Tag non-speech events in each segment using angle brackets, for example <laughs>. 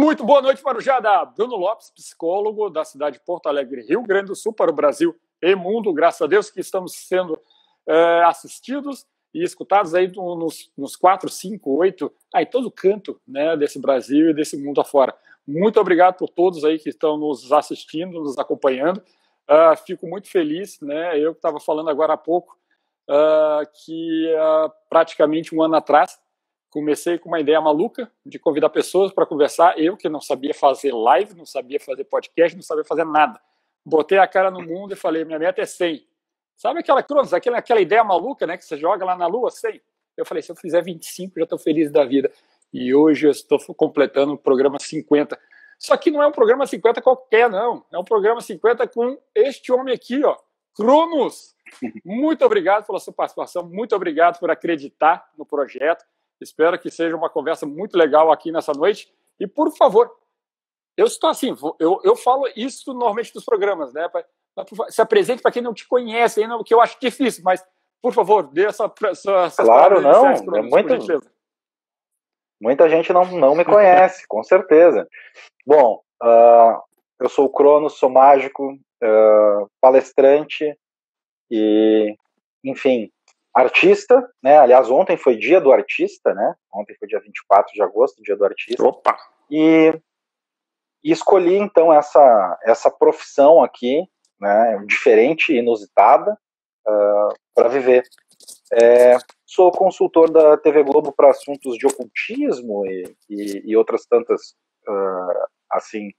Muito boa noite, Marujada. Bruno Lopes, psicólogo da cidade de Porto Alegre, Rio Grande do Sul, para o Brasil e mundo. Graças a Deus que estamos sendo é, assistidos e escutados aí nos, nos quatro, cinco, oito, aí todo canto né, desse Brasil e desse mundo afora. Muito obrigado por todos aí que estão nos assistindo, nos acompanhando. Uh, fico muito feliz, né? Eu estava falando agora há pouco uh, que uh, praticamente um ano atrás comecei com uma ideia maluca de convidar pessoas para conversar. Eu que não sabia fazer live, não sabia fazer podcast, não sabia fazer nada. Botei a cara no mundo e falei: minha meta é 100. Sabe aquela cruz, aquela, aquela ideia maluca, né? Que você joga lá na lua, 100. Eu falei: se eu fizer 25, já estou feliz da vida. E hoje eu estou completando o programa 50. Só que não é um programa 50 qualquer, não. É um programa 50 com este homem aqui, ó, Cronos. Muito obrigado pela sua participação, muito obrigado por acreditar no projeto. Espero que seja uma conversa muito legal aqui nessa noite. E, por favor, eu estou assim, eu, eu falo isso normalmente nos programas, né? Se apresente para quem não te conhece, ainda, o que eu acho difícil, mas, por favor, dê essa. essa, essa claro, não. é muito, muita gente não, não me conhece, com certeza. Bom, uh, eu sou o Cronos, sou mágico, uh, palestrante e, enfim, artista, né? Aliás, ontem foi dia do artista, né? Ontem foi dia 24 de agosto, dia do artista. Opa! E, e escolhi então essa essa profissão aqui, né? Diferente, inusitada, uh, para viver. É, sou consultor da TV Globo para assuntos de ocultismo e, e, e outras tantas uh, assim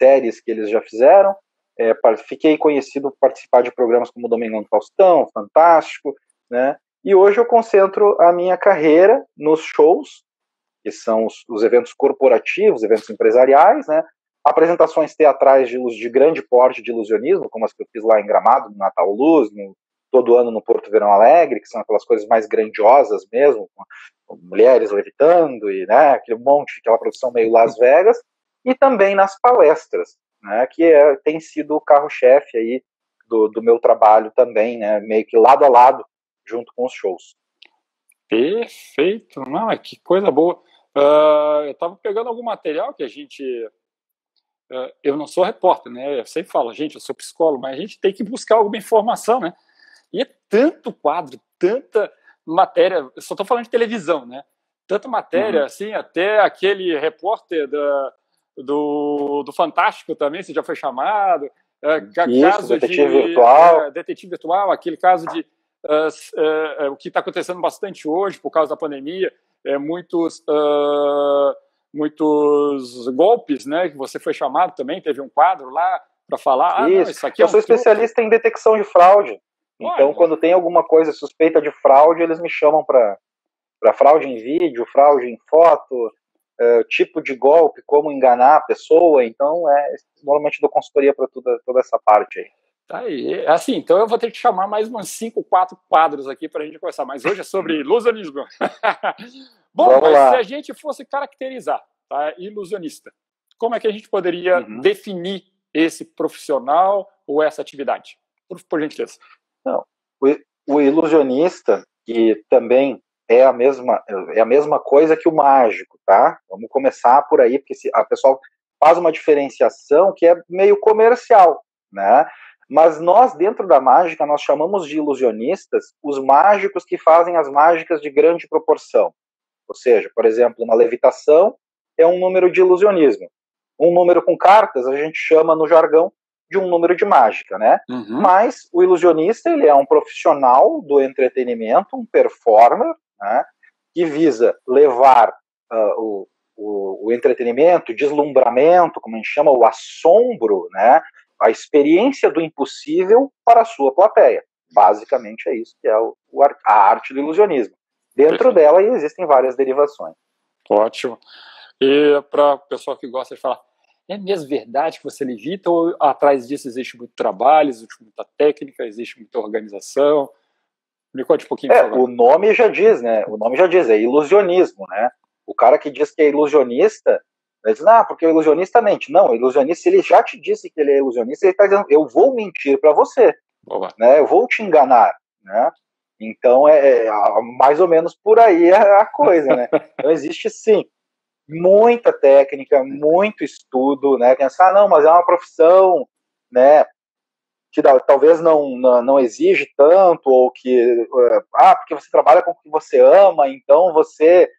séries que eles já fizeram. É, fiquei conhecido por participar de programas como Domingão do Faustão, Fantástico, né? E hoje eu concentro a minha carreira nos shows, que são os, os eventos corporativos, eventos empresariais, né? Apresentações teatrais de, de grande porte de ilusionismo, como as que eu fiz lá em Gramado, no Natal Luz, no, todo ano no Porto Verão Alegre, que são aquelas coisas mais grandiosas mesmo, com, mulheres levitando e né, aquele monte, aquela produção meio Las Vegas, e também nas palestras, né, que é, tem sido o carro-chefe aí do, do meu trabalho também, né, meio que lado a lado junto com os shows. Perfeito, não, é que coisa boa. Uh, eu estava pegando algum material que a gente. Uh, eu não sou repórter, né? Eu sempre falo, gente, eu sou psicólogo, mas a gente tem que buscar alguma informação, né? E é tanto quadro, tanta matéria. Eu só estou falando de televisão, né? Tanta matéria, uhum. assim, até aquele repórter da, do, do Fantástico também, você já foi chamado. Uh, Isso, caso detetive de, virtual. detetive virtual, aquele caso de uh, uh, o que está acontecendo bastante hoje por causa da pandemia, é muitos muitos golpes, né? Que você foi chamado também, teve um quadro lá para falar. Ah, isso. Não, isso aqui é Eu é um sou especialista em detecção de fraude. Então, quando tem alguma coisa suspeita de fraude, eles me chamam para fraude em vídeo, fraude em foto, uh, tipo de golpe, como enganar a pessoa. Então, é, normalmente dou consultoria para toda, toda essa parte aí. Tá aí. Assim, então eu vou ter que chamar mais umas 5, 4 quadros aqui para a gente conversar. Mas hoje é sobre ilusionismo. <laughs> Bom, Vamos mas lá. se a gente fosse caracterizar tá, ilusionista, como é que a gente poderia uhum. definir esse profissional ou essa atividade? Por, por gentileza. Não, o, o ilusionista, que também é a mesma é a mesma coisa que o mágico, tá? Vamos começar por aí, porque se, a pessoa faz uma diferenciação que é meio comercial, né? Mas nós, dentro da mágica, nós chamamos de ilusionistas os mágicos que fazem as mágicas de grande proporção. Ou seja, por exemplo, uma levitação é um número de ilusionismo. Um número com cartas a gente chama no jargão de um número de mágica, né? Uhum. Mas o ilusionista ele é um profissional do entretenimento, um performer, né? Que visa levar uh, o, o, o entretenimento, o deslumbramento, como a gente chama, o assombro, né? A experiência do impossível para a sua plateia. Basicamente é isso que é o, a arte do ilusionismo. Dentro Perfeito. dela existem várias derivações. Ótimo. E para o pessoal que gosta de falar, é mesmo verdade que você levita ou atrás disso existe muito trabalho, existe muita técnica, existe muita organização? Me conte um pouquinho. É, o nome já diz, né? O nome já diz, é ilusionismo, né? O cara que diz que é ilusionista, ele diz, ah, porque o ilusionista mente. Não, o ilusionista, ele já te disse que ele é ilusionista, ele está dizendo, eu vou mentir para você, Boa. né? Eu vou te enganar, né? Então, é, é mais ou menos por aí a, a coisa, né? <laughs> Então, existe sim muita técnica, muito estudo, né? Pensar, ah, não, mas é uma profissão, né? Que talvez não, não, não exige tanto, ou que, eh, ah, porque você trabalha com o que você ama, então você,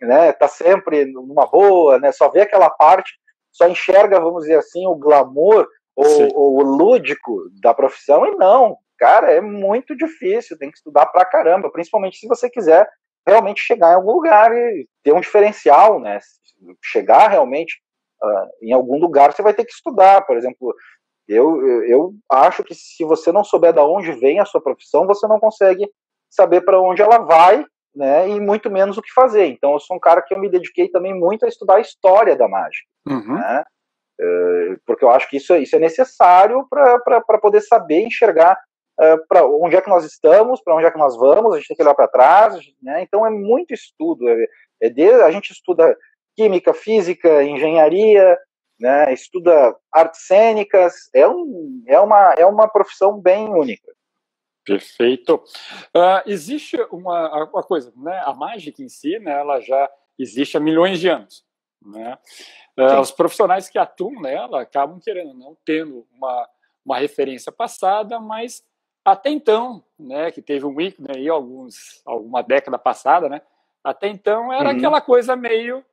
né, tá sempre numa boa, né? Só vê aquela parte, só enxerga, vamos dizer assim, o glamour ou, o lúdico da profissão, e não, cara, é muito difícil, tem que estudar pra caramba, principalmente se você quiser realmente chegar em algum lugar e ter um diferencial, né? Chegar realmente uh, em algum lugar, você vai ter que estudar. Por exemplo, eu, eu acho que se você não souber de onde vem a sua profissão, você não consegue saber para onde ela vai, né? E muito menos o que fazer. Então, eu sou um cara que eu me dediquei também muito a estudar a história da mágica, uhum. né? Uh, porque eu acho que isso, isso é necessário para poder saber enxergar uh, é, para onde é que nós estamos, para onde é que nós vamos, a gente tem que olhar para trás, né? Então é muito estudo, é, é de, a gente estuda química, física, engenharia, né? Estuda artes cênicas, é, um, é, uma, é uma profissão bem única. Perfeito. Uh, existe uma, uma coisa, né? A mágica em si, né? Ela já existe há milhões de anos, né? Uh, os profissionais que atuam nela acabam querendo não tendo uma, uma referência passada, mas até então, né, que teve um ícone aí alguns, alguma década passada, né, até então era uhum. aquela coisa meio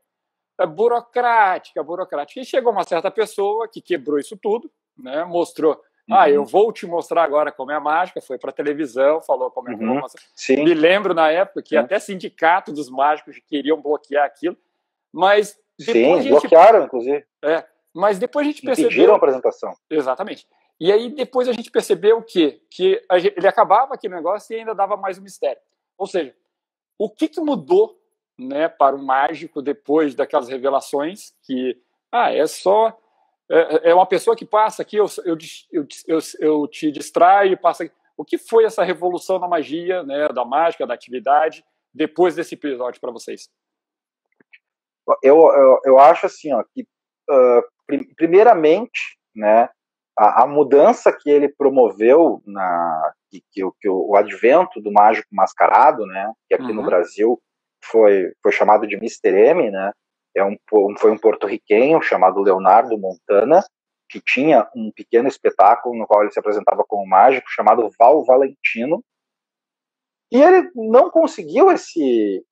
é, burocrática, burocrática. E chegou uma certa pessoa que quebrou isso tudo, né, mostrou, uhum. ah, eu vou te mostrar agora como é a mágica, foi para televisão, falou como é uhum. Sim. Me lembro na época que até sindicato dos mágicos queriam bloquear aquilo, mas Sim, gente, bloquearam, inclusive. É, mas depois a gente percebeu... Pediram a apresentação. Exatamente. E aí depois a gente percebeu o quê? Que gente, ele acabava aquele negócio e ainda dava mais um mistério. Ou seja, o que, que mudou né, para o mágico depois daquelas revelações que ah, é só é, é uma pessoa que passa aqui, eu, eu, eu, eu, te distraio e passa aqui. O que foi essa revolução na magia, né, da mágica, da atividade, depois desse episódio para vocês? Eu, eu, eu, acho assim, ó, que uh, primeiramente, né, a, a, mudança que ele promoveu na que, que, que o, o, advento do mágico mascarado, né, que aqui uhum. no Brasil foi foi chamado de Mr. M, né, é um foi um porto-riquenho chamado Leonardo Montana que tinha um pequeno espetáculo no qual ele se apresentava como mágico chamado Val Valentino e ele não conseguiu esse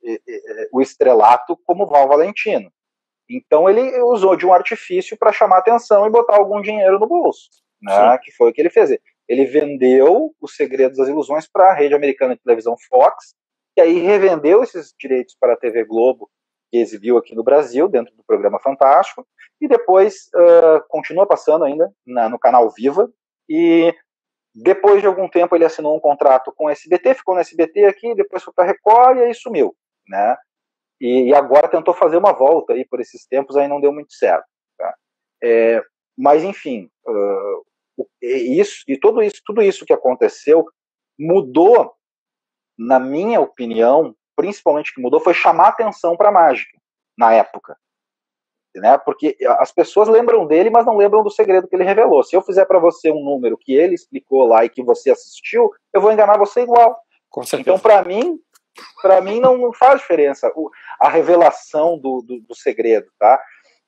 o estrelato como Val Valentino então ele usou de um artifício para chamar atenção e botar algum dinheiro no bolso, né? Que foi o que ele fez. Ele vendeu os segredos das ilusões para a rede americana de televisão Fox, e aí revendeu esses direitos para a TV Globo, que exibiu aqui no Brasil, dentro do programa Fantástico, e depois uh, continua passando ainda na, no canal Viva, e depois de algum tempo ele assinou um contrato com o SBT, ficou no SBT aqui, depois foi para Record e aí sumiu, né? e, e, agora tentou fazer uma volta aí por esses tempos, aí não deu muito certo. Tá? É, mas enfim, uh, isso e tudo isso, tudo isso que aconteceu mudou, na minha opinião, principalmente que mudou foi chamar atenção para a mágica na época, né? Porque as pessoas lembram dele, mas não lembram do segredo que ele revelou. Se eu fizer para você um número que ele explicou lá e que você assistiu, eu vou enganar você igual. Então, para mim, para mim não faz diferença o, a revelação do, do, do, segredo, tá?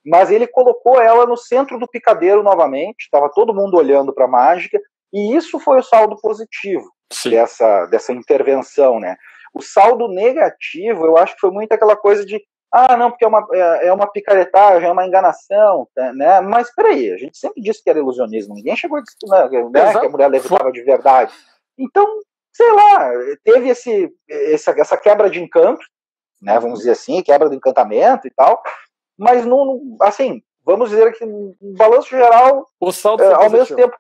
Mas ele colocou ela no centro do picadeiro novamente, estava todo mundo olhando para a mágica, e isso foi o saldo positivo dessa, dessa intervenção, né? O saldo negativo, eu acho que foi muito aquela coisa de ah, não, porque é uma, é, é uma picaretagem, é uma enganação, né? Mas peraí, a gente sempre disse que era ilusionismo, ninguém chegou a dizer né, né que a mulher levitava de verdade. Então, sei lá, teve esse, essa, essa quebra de encanto, né, vamos dizer assim, quebra do encantamento e tal, mas não, assim, vamos dizer que no balanço geral, o saldo é, ao mesmo tempo,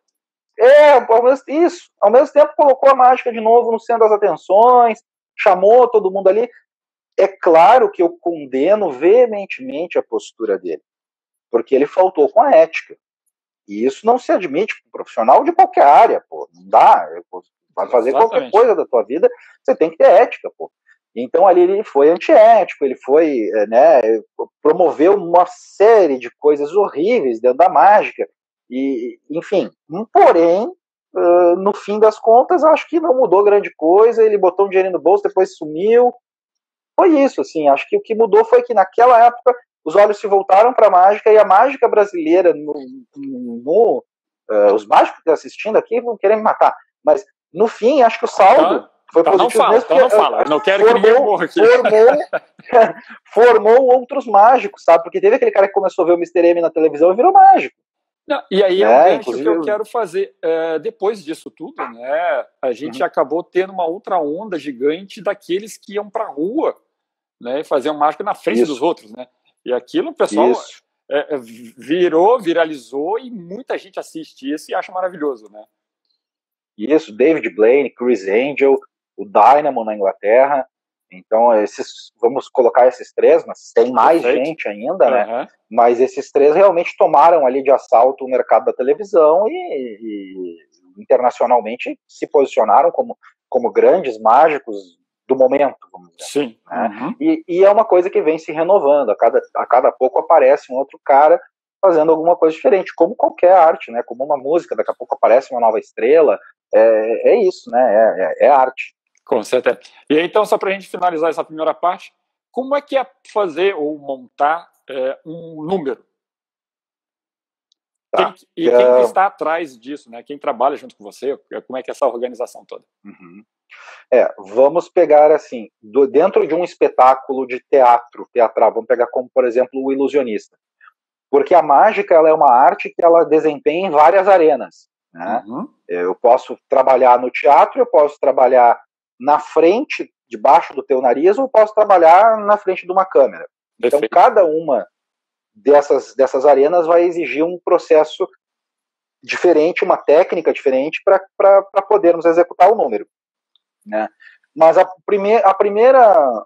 é, ao mesmo, isso, ao mesmo tempo colocou a mágica de novo no centro das atenções, chamou todo mundo ali. É claro que eu condeno veementemente a postura dele, porque ele faltou com a ética. E isso não se admite para um profissional de qualquer área, pô. Não dá. Vai fazer Exatamente. qualquer coisa da tua vida, você tem que ter ética, pô. Então ali ele foi antiético, ele foi, eh, né, promoveu uma série de coisas horríveis dentro da mágica, e, enfim, porém, no fim das contas, acho que não mudou grande coisa, ele botou um dinheiro no bolso, depois sumiu, foi isso, assim, acho que o que mudou foi que naquela época os olhos se voltaram para a mágica e a mágica brasileira, no, no uh, os mágicos que assistindo aqui vão querer me matar, mas no fim, acho que o saldo tá. foi então positivo não fala, mesmo. Então não fala, não quero formou, que ninguém morra aqui. Formou, <laughs> <laughs> formou outros mágicos, sabe? Porque teve aquele cara que começou a ver o Mr. M na televisão e virou mágico. Não, e aí é, é um inclusive... que eu quero fazer. É, depois disso tudo, né, a gente uhum. acabou tendo uma outra onda gigante daqueles que iam para a rua né, e faziam mágica na frente Isso. dos outros. Né? E aquilo o pessoal é, é, virou, viralizou e muita gente assiste isso e acha maravilhoso. Né? Isso, David Blaine, Chris Angel, o Dynamo na Inglaterra. Então, esses, vamos colocar esses três, mas tem mais Perfeito. gente ainda, né? Uhum. Mas esses três realmente tomaram ali de assalto o mercado da televisão e, e internacionalmente se posicionaram como, como grandes mágicos do momento, vamos dizer. Sim. Né? Uhum. E, e, é uma coisa que vem se renovando. A cada, a cada pouco aparece um outro cara fazendo alguma coisa diferente, como qualquer arte, né? Como uma música, daqui a pouco aparece uma nova estrela. É, é isso, né? É, é, é arte. Com certeza. E aí, então, só para a gente finalizar essa primeira parte, como é que é fazer ou montar é, um número? Tá. Quem, e quem uh... está atrás disso, né? Quem trabalha junto com você? Como é que é essa organização toda? Uhum. É, vamos pegar assim, do, dentro de um espetáculo de teatro, teatral, vamos pegar como, por exemplo, o ilusionista. Porque a mágica ela é uma arte que ela desempenha em várias arenas. Né? Uhum. Eu posso trabalhar no teatro, eu posso trabalhar na frente, debaixo do teu nariz, ou posso trabalhar na frente de uma câmera. Então, Perfeito. Então, cada uma dessas, dessas arenas vai exigir um processo diferente, uma técnica diferente para podermos executar o número. Né? Mas a, prime a, primeira,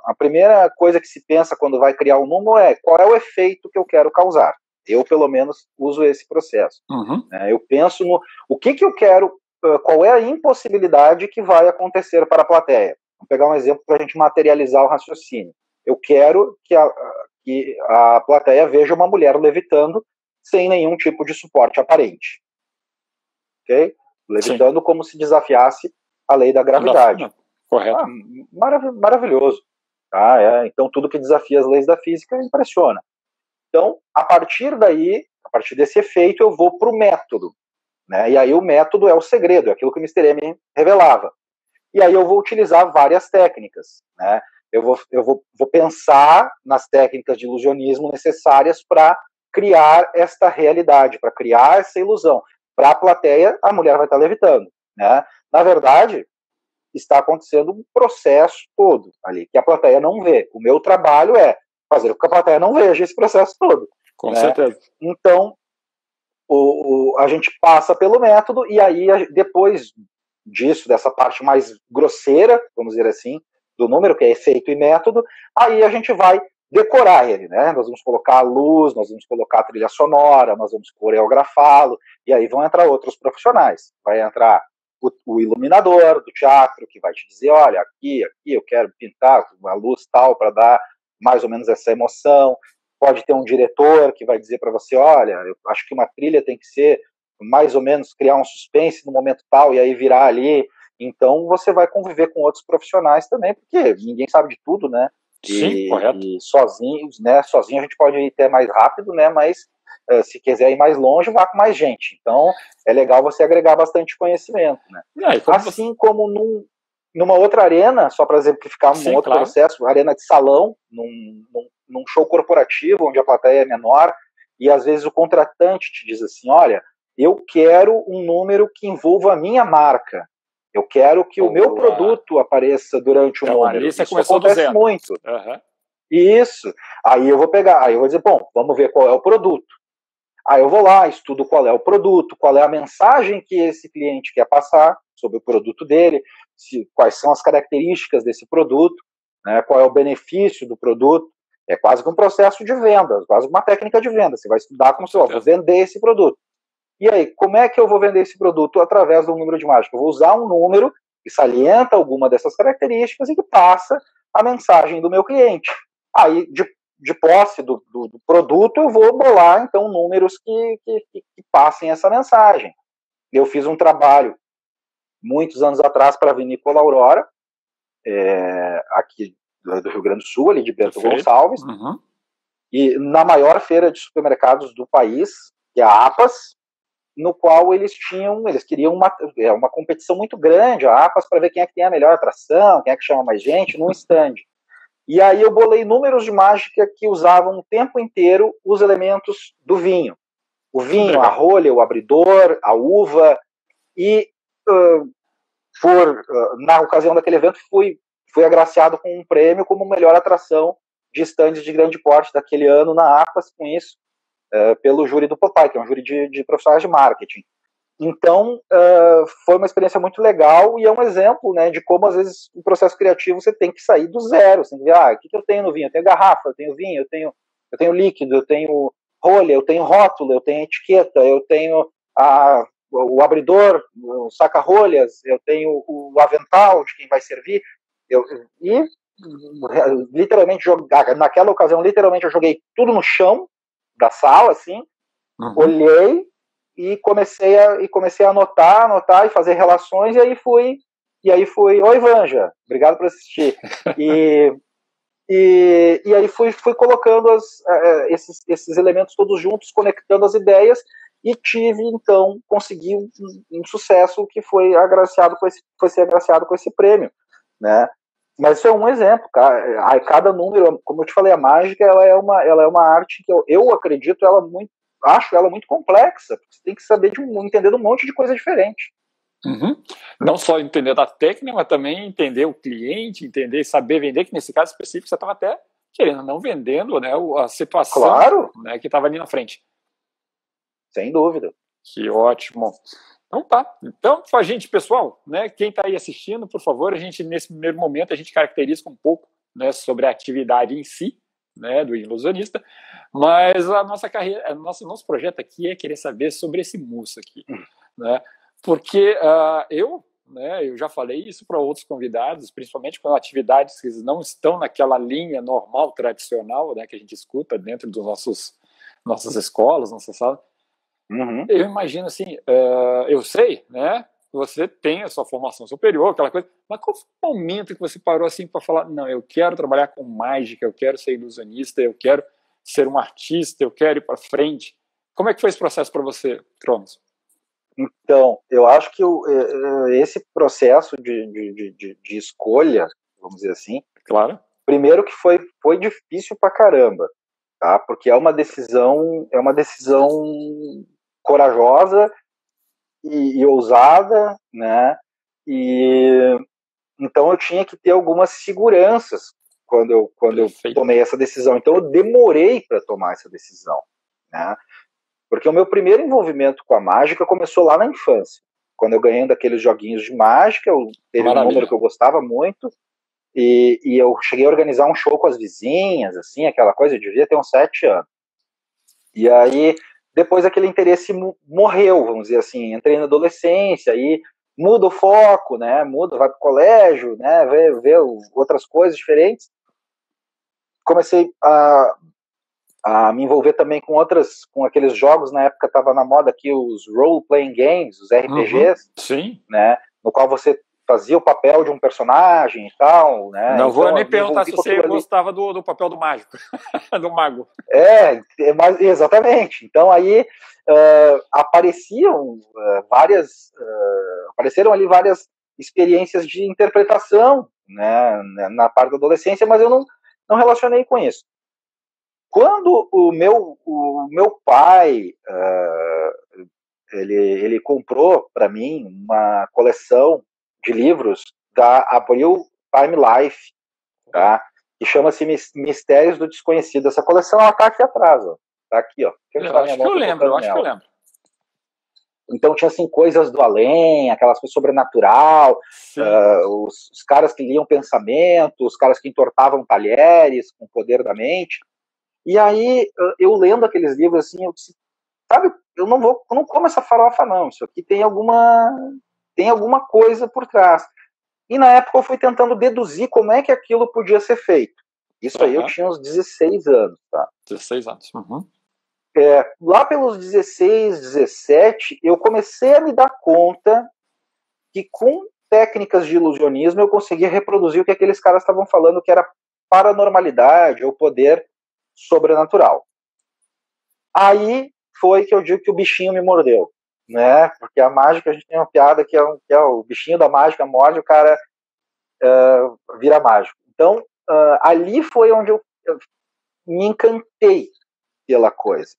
a primeira coisa que se pensa quando vai criar um número é qual é o efeito que eu quero causar. Eu, pelo menos, uso esse processo. Uhum. Né? Eu penso no o que, que eu quero, qual é a impossibilidade que vai acontecer para a plateia. Vou pegar um exemplo para a gente materializar o raciocínio. Eu quero que a, que a plateia veja uma mulher levitando sem nenhum tipo de suporte aparente. Ok? Levitando Sim. como se desafiasse a lei da gravidade. Correto. Ah, marav maravilhoso. Ah, é. Então, tudo que desafia as leis da física impressiona. Então, a partir daí, a partir desse efeito, eu vou para o método. Né? E aí o método é o segredo, é aquilo que o Mr. M revelava. E aí eu vou utilizar várias técnicas. Né? Eu, vou, eu vou, vou pensar nas técnicas de ilusionismo necessárias para criar esta realidade, para criar essa ilusão. Para a plateia, a mulher vai estar levitando. Né? Na verdade, está acontecendo um processo todo ali, que a plateia não vê. O meu trabalho é fazer com que a plateia não veja esse processo todo. Com né? certeza. Então, o, o, a gente passa pelo método e aí, depois disso, dessa parte mais grosseira, vamos dizer assim, do número, que é efeito e método, aí a gente vai decorar ele, né? Nós vamos colocar a luz, nós vamos colocar a trilha sonora, nós vamos coreografá-lo, e aí vão entrar outros profissionais. Vai entrar o, o, iluminador do teatro, que vai te dizer, olha, aqui, aqui eu quero pintar uma luz tal para dar mais ou menos essa emoção. Pode ter um diretor que vai dizer para você, olha, eu acho que uma trilha tem que ser mais ou menos criar um suspense no momento tal e aí virar ali. Então você vai conviver com outros profissionais também, porque ninguém sabe de tudo, né? Sim, e, correto. E sozinhos, né? Sozinho a gente pode ir até mais rápido, né? Mas uh, se quiser ir mais longe, vá com mais gente. Então é legal você agregar bastante conhecimento, né? como assim você... como num, numa outra arena, só para exemplificar um Sim, outro claro. processo, arena de salão, num, num, num, show corporativo, onde a plateia é menor, e às vezes o contratante te diz assim: olha, eu quero um número que envolva a minha marca. Eu quero que Boa. o meu produto apareça durante o então, número. Isso acontece muito. Uhum. Isso. Aí eu vou pegar, aí eu vou dizer, bom, vamos ver qual é o produto. Aí eu vou lá, estudo qual é o produto, qual é a mensagem que esse cliente quer passar sobre o produto dele, se, quais são as características desse produto, né, qual é o benefício do produto. É quase que um processo de venda, quase uma técnica de venda. Você vai estudar como se eu vou vender esse produto. E aí, como é que eu vou vender esse produto? Através do número de mágica. Eu vou usar um número que salienta alguma dessas características e que passa a mensagem do meu cliente. Aí, de, de posse do, do, do produto, eu vou bolar, então, números que, que, que passem essa mensagem. Eu fiz um trabalho muitos anos atrás para a Vinícola Aurora, é, aqui do Rio Grande do Sul, ali de Bento Perfeito. Gonçalves. Uhum. e na maior feira de supermercados do país, que é a APAS, no qual eles tinham, eles queriam uma, é, uma competição muito grande, a APAS, para ver quem é que tem a melhor atração, quem é que chama mais gente, num stand. E aí eu bolei números de mágica que usavam o tempo inteiro os elementos do vinho. O vinho, a rolha, o abridor, a uva. E uh, por, uh, na ocasião daquele evento fui, fui agraciado com um prêmio como melhor atração de estandes de grande porte daquele ano na APAS com isso, uh, pelo júri do Popeye, que é um júri de, de profissionais de marketing. Então, foi uma experiência muito legal e é um exemplo né, de como, às vezes, o processo criativo você tem que sair do zero. Você que ah, o que, que eu tenho no vinho? Eu tenho garrafa, eu tenho vinho, eu tenho, eu tenho líquido, eu tenho rolha, eu tenho rótulo, eu tenho etiqueta, eu tenho a, o abridor, o saca-rolhas, eu tenho o avental de quem vai servir. Eu, e, literalmente, jogar, naquela ocasião, literalmente, eu joguei tudo no chão da sala, assim, uhum. olhei e comecei a e comecei a anotar, anotar e fazer relações e aí fui e aí fui, oi Vanja, obrigado por assistir. <laughs> E e, e aí fui, fui colocando as, uh, esses, esses elementos todos juntos, conectando as ideias e tive então consegui um, um, sucesso que foi agraciado com esse foi ser agraciado com esse prêmio, né? Mas isso é um exemplo, cara. Cada número, como eu te falei, a mágica ela é uma ela é uma arte que eu, eu acredito ela muito acho ela muito complexa, porque você tem que saber de um, entender de um monte de coisa diferente. Uhum. Não só entender da técnica, mas também entender o cliente, entender, saber vender, que nesse caso específico você estava até querendo, não vendendo né, a situação claro. né, que estava ali na frente. Sem dúvida. Que ótimo. Então tá. Então, a gente, pessoal, né, quem está aí assistindo, por favor, a gente, nesse primeiro momento, a gente caracteriza um pouco né, sobre a atividade em si, né, do ilusionista, mas a nossa carreira, a nossa, nosso projeto aqui é querer saber sobre esse moço aqui, hum. né, porque uh, eu, né, eu já falei isso para outros convidados, principalmente com atividades que não estão naquela linha normal, tradicional, né, que a gente escuta dentro dos nossos nossas escolas, nossas salas. Uhum. Eu imagino assim, uh, eu sei, né, você tem a sua formação superior, aquela coisa, mas qual foi o momento que você parou assim para falar, não, eu quero trabalhar com mágica, eu quero ser ilusionista, eu quero ser um artista, eu quero ir para frente. Como é que foi esse processo para você, Cronos? Então, eu acho que é, é, esse processo de, de, de, de, escolha, vamos dizer assim, claro. primeiro que foi, foi difícil para caramba, tá? Porque é uma decisão, é uma decisão corajosa e, e ousada, né? E então eu tinha que ter algumas seguranças quando eu quando eu tomei essa decisão. Então eu demorei para tomar essa decisão, né? Porque o meu primeiro envolvimento com a mágica começou lá na infância, quando eu ganhei daqueles joguinhos de mágica, eu teve Maravilha. um número que eu gostava muito. E, e, eu cheguei a organizar um show com as vizinhas, assim, aquela coisa, eu devia ter uns sete anos. E aí depois aquele interesse morreu, vamos dizer assim, entrei na adolescência e muda o foco, né? Muda, vai para o colégio, né? Vê, vê outras coisas diferentes. Comecei a, a me envolver também com outras, com aqueles jogos na época estava na moda aqui os role playing games, os RPGs, uhum, sim, né? No qual você fazia o papel de um personagem e tal, né? Não então, vou nem perguntar se você gostava do, do papel do mágico, <laughs> do mago. É, é, mas, exatamente. Então aí uh, apareciam uh, várias, uh, apareceram ali várias experiências de interpretação, né, na parte da adolescência, mas eu não, não relacionei com isso. Quando o meu, o meu pai ele, ele comprou para mim uma coleção de livros da Abril Time Life, tá? que chama-se Mistérios do Desconhecido. Essa coleção ela tá aqui atrás, ó. Tá aqui, ó. Eu, eu acho que eu lembro, eu acho que eu lembro. Então tinha assim coisas do além, aquelas coisas sobrenatural, uh, os, os, caras que liam pensamento, os caras que entortavam talheres com o poder da mente. E aí eu lendo aqueles livros assim, eu disse, sabe, eu não vou, eu não como essa farofa não. Isso aqui tem alguma tem alguma coisa por trás. E na época eu fui tentando deduzir como é que aquilo podia ser feito. Isso uhum. aí eu tinha uns 16 anos, tá? 16 anos. Uhum. É, lá pelos 16, 17, eu comecei a me dar conta que com técnicas de ilusionismo eu conseguia reproduzir o que aqueles caras estavam falando que era paranormalidade ou poder sobrenatural. Aí foi que eu digo que o bichinho me mordeu, né? Porque a mágica, a gente tem uma piada que é, um, que é o bichinho da mágica morde, o cara uh, vira mágico. Então, uh, ali foi onde eu, eu, me encantei pela coisa.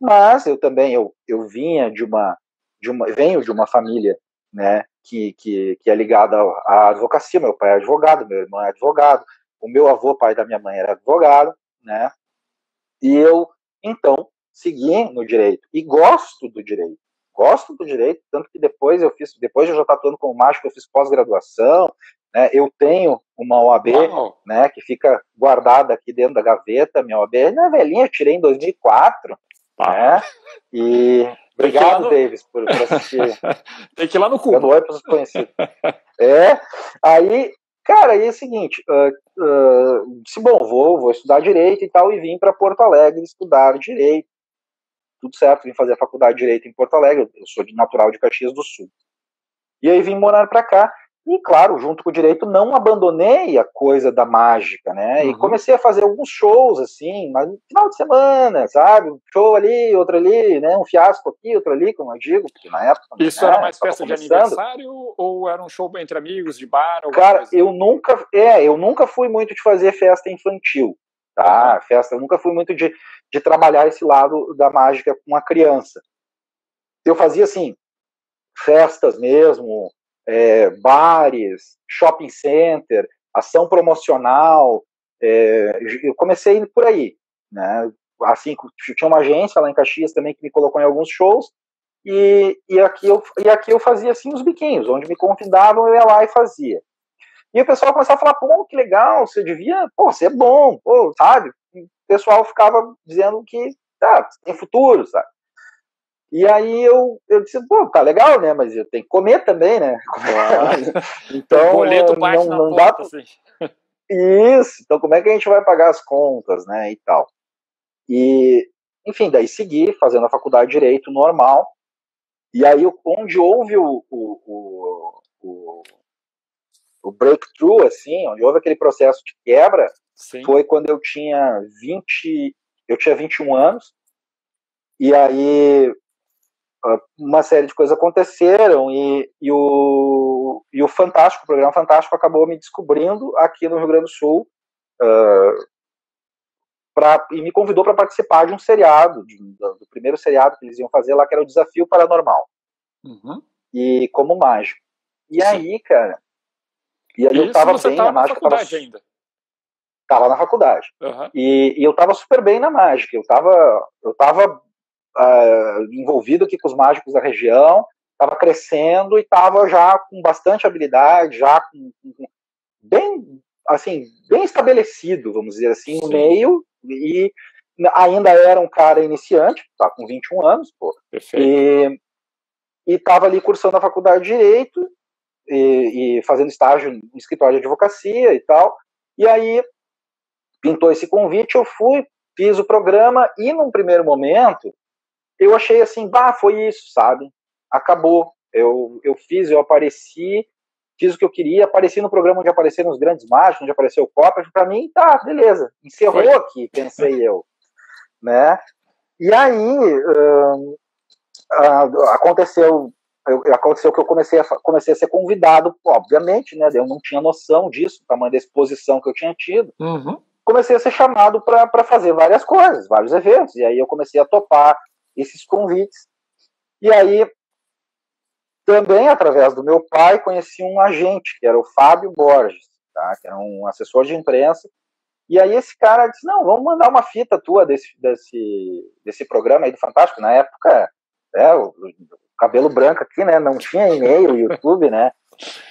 Mas eu também, eu, eu vinha de uma, de uma, venho de uma família, né, que, que, que é ligada à advocacia, meu pai é advogado, meu irmão é advogado, o meu avô, pai da minha mãe, era advogado, né, e eu, então, segui no direito, e gosto do direito, gosto do direito, tanto que depois eu fiz, depois eu já estou atuando como mágico, eu fiz pós-graduação, né, eu tenho uma OAB, né, que fica guardada aqui dentro da gaveta, minha OAB, na velhinha, eu tirei em 2004, né, e <laughs> obrigado, no... Davis, por, por assistir. <laughs> Tem que ir lá no cu. oi para os conhecidos. é, aí, cara, aí é o seguinte, uh, uh, disse, bom, vou, vou estudar Direito e tal, e vim para Porto Alegre estudar Direito, tudo certo, vim fazer a faculdade de Direito em Porto Alegre, eu sou de natural de Caxias do Sul. E aí vim morar para cá, e, claro, junto com o direito, não abandonei a coisa da mágica, né? Uhum. E comecei a fazer alguns shows, assim, mas no final de semana, sabe? Um show ali, outro ali, né? Um fiasco aqui, outro ali, como eu digo, porque na época. Isso né, era mais festa de aniversário ou era um show entre amigos, de bar? Cara, eu nunca. É, eu nunca fui muito de fazer festa infantil, tá? Uhum. Festa, eu nunca fui muito de, de trabalhar esse lado da mágica com a criança. Eu fazia, assim, festas mesmo, é, bares, shopping center, ação promocional. É, eu comecei por aí, né? Assim, tinha uma agência lá em Caxias também que me colocou em alguns shows e, e, aqui eu, e aqui eu fazia assim os biquinhos, onde me convidavam eu ia lá e fazia. E o pessoal começava a falar, pô, que legal, você devia, pô, você é bom, pô, sabe? O pessoal ficava dizendo que, tá, tem futuro, sabe? E aí eu, eu disse, pô, tá legal, né? Mas eu tenho que comer também, né? <laughs> então, o boleto não, não dá. Assim. Isso, então como é que a gente vai pagar as contas, né? E tal. E, enfim, daí segui fazendo a faculdade de Direito normal. E aí, onde houve o, o, o, o breakthrough, assim, onde houve aquele processo de quebra, Sim. foi quando eu tinha 20, eu tinha 21 anos, e aí uma série de coisas aconteceram e, e, o, e o Fantástico, o programa Fantástico, acabou me descobrindo aqui no Rio Grande do Sul uh, pra, e me convidou para participar de um seriado, de, do primeiro seriado que eles iam fazer lá, que era o Desafio Paranormal. Uhum. E como mágico. E Sim. aí, cara. E aí Isso eu tava bem na mágica. Tava, ainda. Tava na faculdade. Uhum. E, e, eu tava super bem na mágica. Eu tava, eu tava uh, envolvido aqui com os mágicos da região, estava crescendo e estava já com bastante habilidade, já com, com, bem assim bem estabelecido, vamos dizer assim, no meio e ainda era um cara iniciante, tá com 21 anos, pô, Perfeito. e estava ali cursando a faculdade de direito e, e fazendo estágio no escritório de advocacia e tal. E aí pintou esse convite, eu fui, fiz o programa e num primeiro momento eu achei assim, bah, foi isso, sabe? Acabou. Eu, eu fiz, eu apareci, fiz o que eu queria, apareci no programa onde apareceram os grandes mágicos, onde apareceu o Copa, para mim, tá, beleza, encerrou foi. aqui, pensei eu, <laughs> né? E aí, uh, aconteceu aconteceu que eu comecei a, comecei a ser convidado, obviamente, né? Eu não tinha noção disso, tamanho da exposição que eu tinha tido. Uhum. Comecei a ser chamado para fazer várias coisas, vários eventos. E aí eu comecei a topar esses convites. E aí, também através do meu pai, conheci um agente, que era o Fábio Borges, tá? que era um assessor de imprensa. E aí esse cara disse, não, vamos mandar uma fita tua desse, desse, desse programa aí do Fantástico. Na época, é, o, o cabelo branco aqui, né? Não tinha e-mail, <laughs> YouTube, né?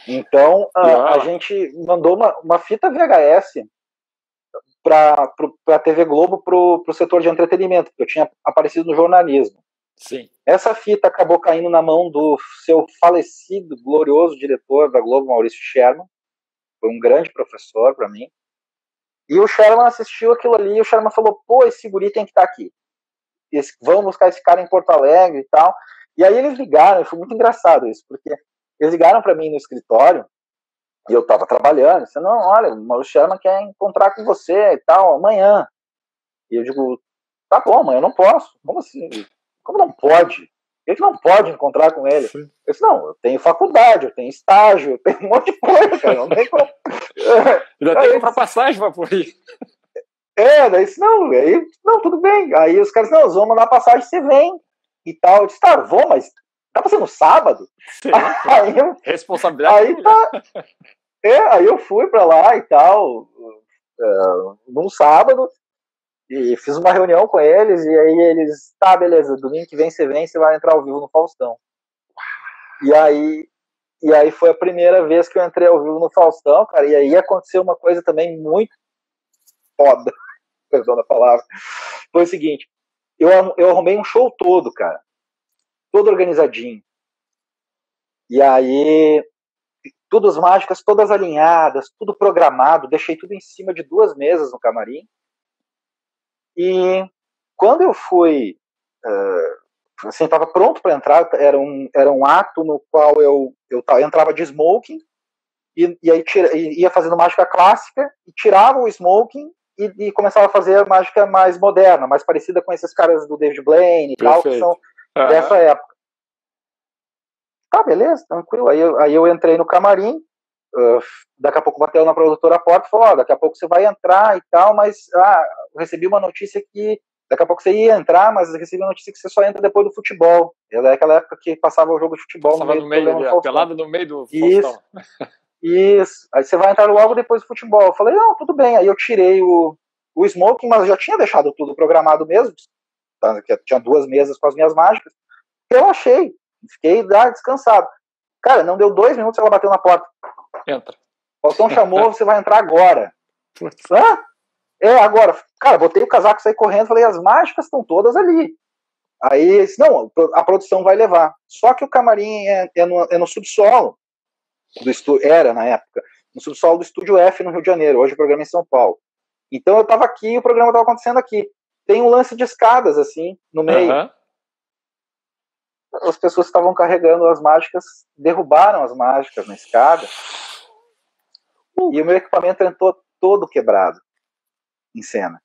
Então a, a gente mandou uma, uma fita VHS para a TV Globo para o setor de entretenimento, porque eu tinha aparecido no jornalismo. Sim. Essa fita acabou caindo na mão do seu falecido, glorioso diretor da Globo, Maurício Sherman. Foi um grande professor para mim. E o Sherman assistiu aquilo ali e o Sherman falou: pô, esse guri tem que estar tá aqui. Esse, vamos buscar esse cara em Porto Alegre e tal. E aí eles ligaram, foi muito engraçado isso, porque eles ligaram para mim no escritório e eu estava trabalhando, disse, não, olha, o Mauro Sherman quer encontrar com você e tal, amanhã. E eu digo, tá bom, mas eu não posso. Como assim? Como não pode? Gente não pode encontrar com ele. Sim. Eu disse, não, eu tenho faculdade, eu tenho estágio, eu tenho um monte de coisa, cara. Não tem como. <laughs> Ainda tem passagem pra por aí. É, daí disse, não, aí, não, tudo bem. Aí os caras, não, nós vamos mandar passagem, você vem e tal. Eu disse, tá, vou, mas tá passando sábado? Sim, <laughs> aí eu, Responsabilidade. Aí tá. É, aí eu fui pra lá e tal, uh, num sábado, e fiz uma reunião com eles, e aí eles, tá, beleza, domingo que vem você vem, você vai entrar ao vivo no Faustão. E aí, e aí foi a primeira vez que eu entrei ao vivo no Faustão, cara, e aí aconteceu uma coisa também muito foda, <laughs> perdão da palavra. Foi o seguinte, eu, eu arrumei um show todo, cara, todo organizadinho. E aí, todas mágicas, todas alinhadas, tudo programado, deixei tudo em cima de duas mesas no camarim. E quando eu fui, uh, assim, estava pronto para entrar, era um, era um ato no qual eu, eu, eu entrava de smoking, e, e aí tira, ia fazendo mágica clássica, e tirava o smoking e, e, começava a fazer a mágica mais moderna, mais parecida com esses caras do David Blaine e tal, que são uhum. dessa época. Tá, beleza, tranquilo. Aí, eu, aí eu entrei no camarim, uh, daqui a pouco bateu na produtora a porta e falou, ó, daqui a pouco você vai entrar e tal, mas ah, recebi uma notícia que daqui a pouco você ia entrar, mas recebi uma notícia que você só entra depois do futebol. É daquela época que passava o jogo de futebol passava no meio, no meio pelado no meio do Isso. <laughs> Isso. Aí você vai entrar logo depois do futebol. Eu falei, não, tudo bem. Aí eu tirei o, o smoking, mas eu já tinha deixado tudo programado mesmo. Tá? Tinha duas mesas com as minhas mágicas. Eu achei. Fiquei ah, descansado. Cara, não deu dois minutos ela bateu na porta. Entra. O Falcão chamou, você vai entrar agora. Hã? É, agora. Cara, botei o casaco, saí correndo, falei, as mágicas estão todas ali. Aí, não, a produção vai levar. Só que o camarim é, é, no, é no, subsolo do estúdio, era na época, no subsolo do estúdio F no Rio de Janeiro, hoje o programa é em São Paulo. Então eu tava aqui e o programa tava acontecendo aqui. Tem um lance de escadas, assim, no meio. Uhum as pessoas que estavam carregando as mágicas derrubaram as mágicas na escada. E o meu equipamento entrou todo quebrado em cena.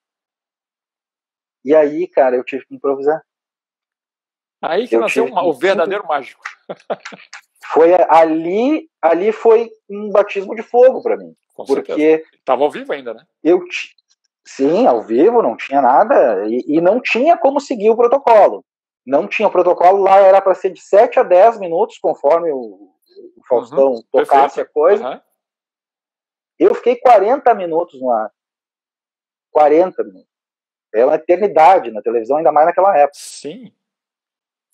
E aí, cara, eu tive que improvisar. Aí que eu nasceu o verdadeiro mágico. <laughs> Foi ali, ali foi um batismo de fogo para mim, Com porque certeza. tava ao vivo ainda, né? Eu sim, ao vivo, não tinha nada e, e não tinha como seguir o protocolo não tinha protocolo, lá era para ser de 7 a 10 minutos, conforme o, o Faustão uhum, tocasse perfeito. a coisa. Uhum. Eu fiquei 40 minutos no ar. 40 minutos. É uma eternidade na televisão, ainda mais naquela época. Sim.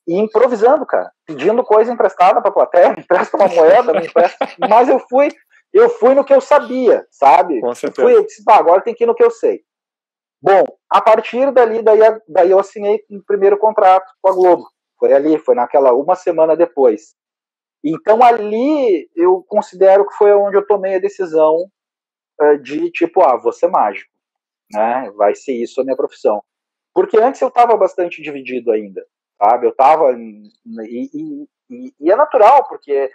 E improvisando, cara. Pedindo coisa emprestada pra plateia, me <laughs> empresta uma moeda, me empresta. <laughs> Mas eu fui, eu fui no que eu sabia, sabe? Com certeza. Fui, eu disse, agora tem que ir no que eu sei. Bom, a partir dali, daí, daí eu assinei o um primeiro contrato com a Globo. Foi ali, foi naquela uma semana depois. Então ali eu considero que foi onde eu tomei a decisão uh, de tipo, ah, vou ser mágico, né? Vai ser isso a minha profissão. Porque antes eu estava bastante dividido ainda, sabe? Eu estava e, e, e, e, é natural porque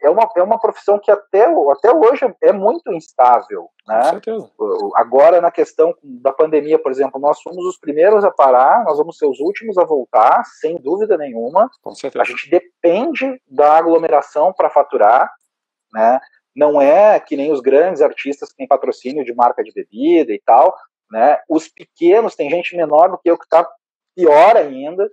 é uma, é uma profissão que até, até hoje é muito instável. Né? Com certeza. Agora, na questão da pandemia, por exemplo, nós fomos os primeiros a parar, nós vamos ser os últimos a voltar, sem dúvida nenhuma. Com certeza. A gente depende da aglomeração para faturar, né? Não é que nem os grandes artistas que têm patrocínio de marca de bebida e tal, né? Os pequenos, tem gente menor do que eu que está pior ainda,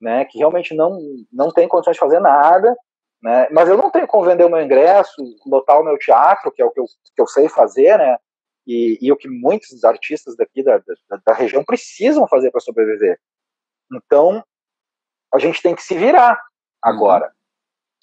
né? Que realmente não, não tem condições de fazer nada né? Mas eu não tenho como vender o meu ingresso, lotar o meu teatro, que é o que eu, que eu sei fazer, né? E, e o que muitos artistas daqui da, da, da região precisam fazer para sobreviver. Então, a gente tem que se virar agora.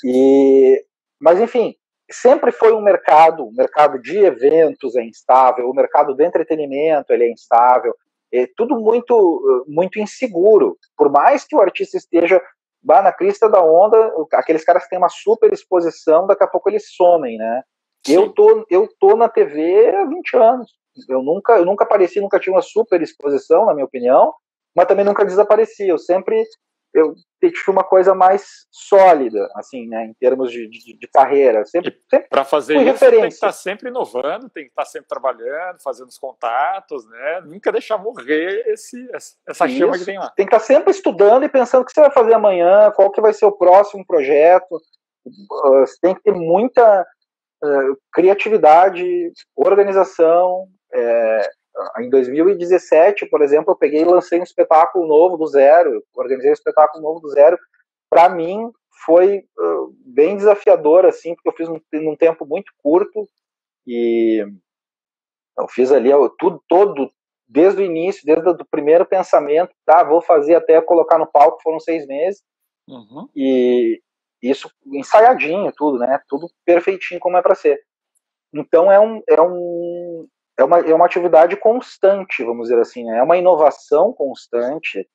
Uhum. E, mas, enfim, sempre foi um mercado, o mercado de eventos é instável, o mercado do entretenimento ele é instável, é tudo muito, muito inseguro. Por mais que o artista esteja bah, na crista da onda, aqueles caras têm uma super exposição, daqui a pouco eles somem, né? Eu tô, eu tô na TV há 20 anos. Eu nunca, eu nunca apareci, nunca tive uma super exposição, na minha opinião, mas também nunca desapareci. Eu sempre eu tive uma coisa mais sólida, assim, né, em termos de, de, de carreira. Sempre, sempre para fazer isso, referência. tem que estar sempre inovando, tem que estar sempre trabalhando, fazendo os contatos, né? Nunca deixar morrer esse, essa isso. chama que tem lá. Tem que estar sempre estudando e pensando o que você vai fazer amanhã, qual que vai ser o próximo projeto. Você tem que ter muita uh, criatividade, organização. É, em 2017, por exemplo, eu peguei e lancei um espetáculo novo do zero, organizei um espetáculo novo do zero. Para mim, foi uh, bem desafiador, assim, porque eu fiz num, num tempo muito curto e eu fiz ali tudo todo, desde o início, desde o primeiro pensamento, tá, vou fazer até colocar no palco, foram seis meses. Uhum. E isso ensaiadinho, tudo, né? Tudo perfeitinho como é para ser. Então é um, é um, é uma, é uma atividade constante, vamos dizer assim, né? é uma inovação constante,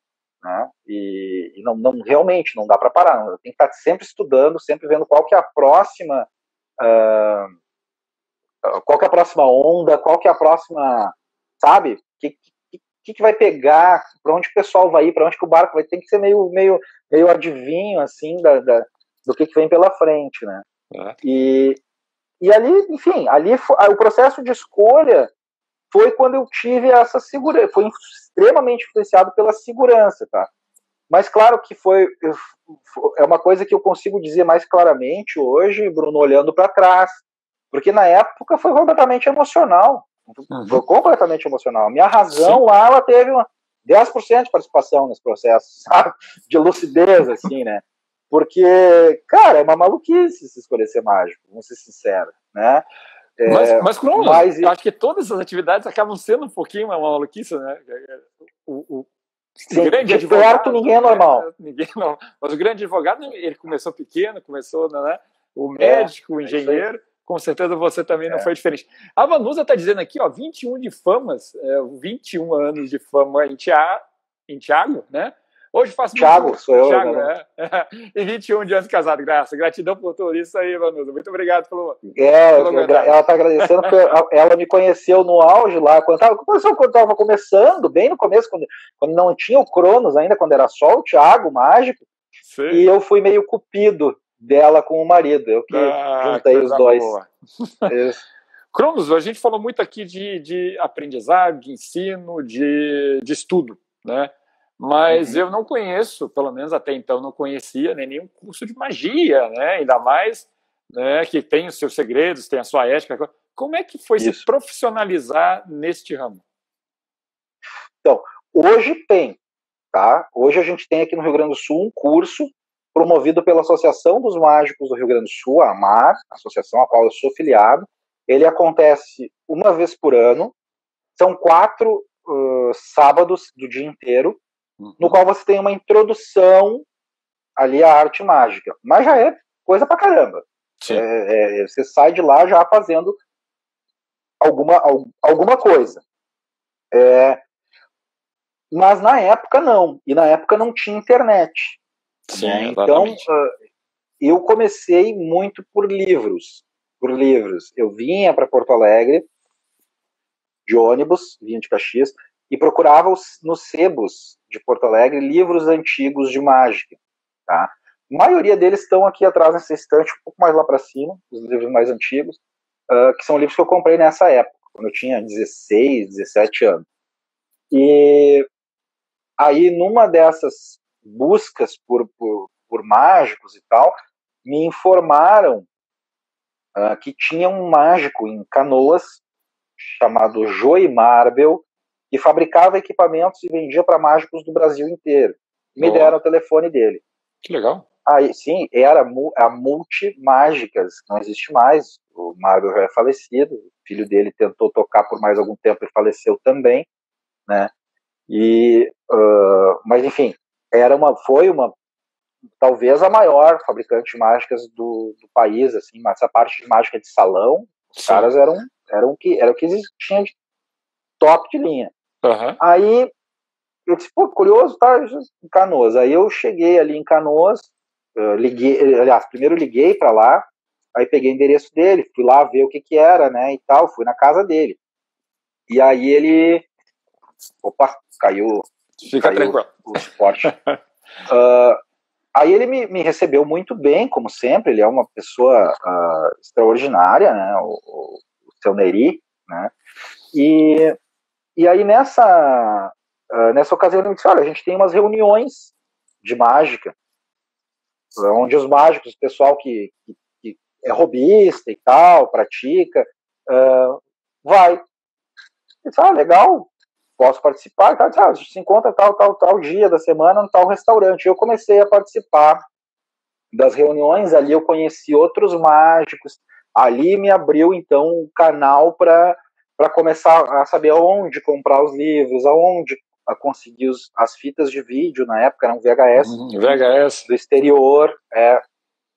né? E, e não, não, realmente não dá para parar, tem que estar sempre estudando, sempre vendo qual que é a próxima, uh, qual que é a próxima onda, qual que é a próxima, sabe? Que, que, que vai pegar, para onde o pessoal vai ir, para onde que o barco vai, tem que ser meio, meio, meio adivinho, assim, da, da do que, que vem pela frente, né? É. E, e ali, enfim, ali foi, o processo de escolha foi quando eu tive essa segurança, foi extremamente influenciado pela segurança, tá? Mas claro que foi é uma coisa que eu consigo dizer mais claramente hoje, Bruno, olhando para trás, porque na época foi completamente emocional, uhum. foi completamente emocional. Minha razão Sim. lá, ela teve uma 10% de participação nesse processo, <laughs> sabe? De lucidez, assim, né? Porque, cara, é uma maluquice se escolher ser mágico, vamos ser sinceros, né? É, mas, mas, mas, acho que todas as atividades acabam sendo um pouquinho uma maluquice, né? O, o, Sim, grande advogado, ninguém é normal. É, ninguém é normal. Mas o grande advogado, ele começou pequeno, começou, né? O é, médico, é, o engenheiro, com certeza você também não é. foi diferente. A Vanusa está dizendo aqui, ó, 21 de famas, é, 21 anos de fama em Tiago, né? Hoje faço. Thiago, sou eu. Thiago, né? é. <laughs> E 21 de anos casado, graça. Gratidão por tudo isso aí, Vanusa. Muito obrigado pelo. É, pelo ela está agradecendo porque <laughs> ela me conheceu no auge lá, quando estava começando, bem no começo, quando, quando não tinha o Cronos ainda, quando era só o Thiago, o mágico. Sim. E eu fui meio cupido dela com o marido. Eu que ah, juntei os dois. <laughs> Cronos, a gente falou muito aqui de, de aprendizado, de ensino, de, de estudo, né? Mas uhum. eu não conheço, pelo menos até então não conhecia nem nenhum curso de magia, né? Ainda mais né, que tem os seus segredos, tem a sua ética. Como é que foi Isso. se profissionalizar neste ramo? Então, hoje tem, tá? Hoje a gente tem aqui no Rio Grande do Sul um curso promovido pela Associação dos Mágicos do Rio Grande do Sul, a AMAR, associação a qual eu sou filiado. Ele acontece uma vez por ano. São quatro uh, sábados do dia inteiro. No qual você tem uma introdução ali à arte mágica. Mas já é coisa pra caramba. É, é, você sai de lá já fazendo alguma, alguma coisa. É, mas na época não. E na época não tinha internet. Sim, né? Então uh, eu comecei muito por livros. Por livros. Eu vinha para Porto Alegre de ônibus, vinha de Caxias, e procurava os, nos sebos de Porto Alegre livros antigos de mágica. Tá? A maioria deles estão aqui atrás nessa estante, um pouco mais lá para cima, os livros mais antigos, uh, que são livros que eu comprei nessa época, quando eu tinha 16, 17 anos. E aí, numa dessas buscas por, por, por mágicos e tal, me informaram uh, que tinha um mágico em Canoas chamado Joey Marbel, que fabricava equipamentos e vendia para mágicos do Brasil inteiro. Me oh. deram o telefone dele. Que legal. Aí, sim, era a Multi Mágicas, não existe mais. O Mário já é falecido, o filho dele tentou tocar por mais algum tempo e faleceu também, né? E, uh, mas enfim, era uma, foi uma, talvez a maior fabricante de mágicas do, do país, assim, mas essa parte de mágica de salão, os sim. caras eram, eram que, era o que existia de top de linha. Uhum. Aí eu disse, pô, curioso, tá, em Canoas. Aí eu cheguei ali em Canoas, liguei, aliás, primeiro liguei para lá, aí peguei o endereço dele, fui lá ver o que que era, né, e tal, fui na casa dele. E aí ele, opa, caiu, Fica caiu tranquilo. o suporte. Uh, <laughs> aí ele me, me, recebeu muito bem, como sempre, ele é uma pessoa uh, extraordinária, né, o, o, o seu Neri, né, e, e aí nessa, uh, nessa ocasião ele disse, olha, a gente tem umas reuniões de mágica, onde os mágicos, o pessoal que, que, que é robista e tal, pratica, vai. Eu disse, ah, legal, posso participar, tá, tá, a gente se encontra tal, tal, tal dia da semana no tal restaurante. Eu comecei a participar das reuniões, ali eu conheci outros mágicos, ali me abriu então um canal para para começar a saber aonde comprar os livros, aonde conseguir os, as fitas de vídeo, na época eram VHS, uhum, VHS. do exterior, é,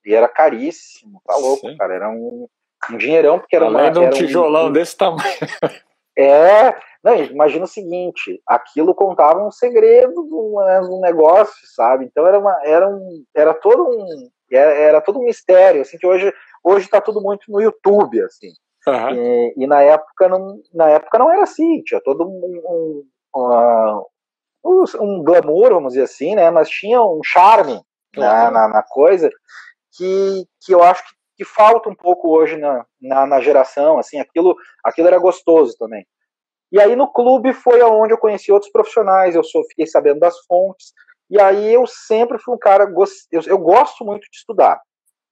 e era caríssimo, tá louco, Sim. cara, era um, um dinheirão, porque era Além uma, de um tijolão um, desse tamanho. <laughs> É, não, imagina o seguinte, aquilo contava um segredo de né, um, negócio, sabe? Então era uma, era um, era todo um, era, era todo um mistério, assim que hoje, hoje está tudo muito no YouTube, assim. Uhum. E, e, na época não, na época não era assim, tinha todo um, um, um, um glamour, vamos dizer assim, né? Mas tinha um charme na, na, na, coisa que, que eu acho que que falta um pouco hoje na, na, na, geração, assim, aquilo, aquilo era gostoso também. E aí no clube foi aonde eu conheci outros profissionais, eu sou, fiquei sabendo das fontes, e aí eu sempre fui um cara, eu, eu gosto muito de estudar,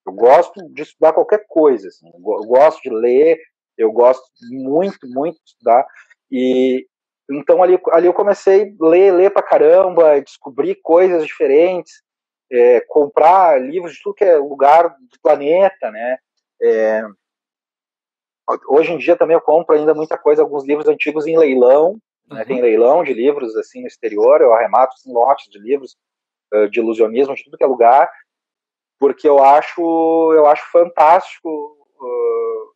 eu gosto de estudar qualquer coisa, assim, eu gosto de ler, eu gosto muito, muito de estudar, e então ali, ali eu comecei a ler, ler pra caramba, descobrir coisas diferentes, é, comprar livros de tudo que é lugar do planeta, né? É, hoje em dia também eu compro ainda muita coisa, alguns livros antigos em leilão, né? uhum. tem leilão de livros assim no exterior, eu arremato assim, lotes de livros de ilusionismo de tudo que é lugar, porque eu acho eu acho fantástico uh,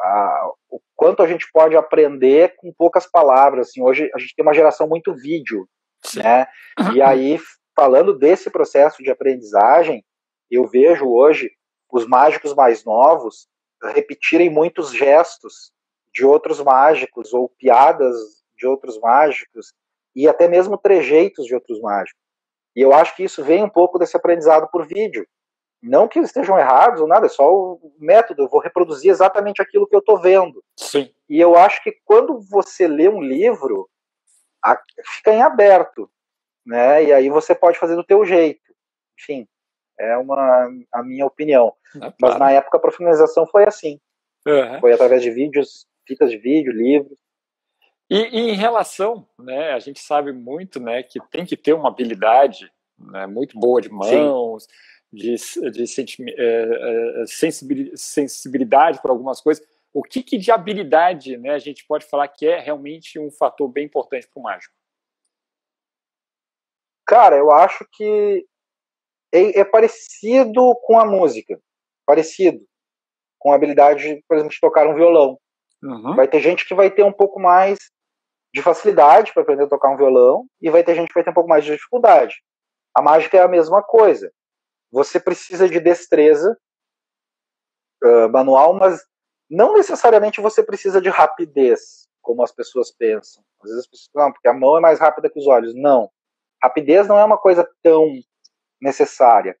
a, o quanto a gente pode aprender com poucas palavras. Assim, hoje a gente tem uma geração muito vídeo, Sim. né? E aí falando desse processo de aprendizagem, eu vejo hoje os mágicos mais novos repetirem muitos gestos de outros mágicos ou piadas de outros mágicos e até mesmo trejeitos de outros mágicos. E eu acho que isso vem um pouco desse aprendizado por vídeo. Não que eles estejam errados ou nada, é só o método. Eu vou reproduzir exatamente aquilo que eu estou vendo. Sim. E eu acho que quando você lê um livro, fica em aberto né? E aí você pode fazer do teu jeito. Enfim, é uma a minha opinião. É, Mas na época a profissionalização foi assim. Uhum. Foi através de vídeos, fitas de vídeo, livros. E, e, em relação, né, a gente sabe muito, né, que tem que ter uma habilidade né, muito boa de mãos, Sim. De, de é, é, sensibilidade para algumas coisas. O que, que de habilidade, né, a gente pode falar que é realmente um fator bem importante para o mágico? Cara, eu acho que é, é, parecido com a música. Parecido. Com a habilidade, por exemplo, de tocar um violão. Uhum. Vai ter gente que vai ter um pouco mais de facilidade para aprender a tocar um violão e vai ter gente que vai ter um pouco mais de dificuldade. A mágica é a mesma coisa. Você precisa de destreza uh, manual, mas não necessariamente você precisa de rapidez, como as pessoas pensam. Às vezes as pessoas não, porque a mão é mais rápida que os olhos. Não. Rapidez não é uma coisa tão necessária.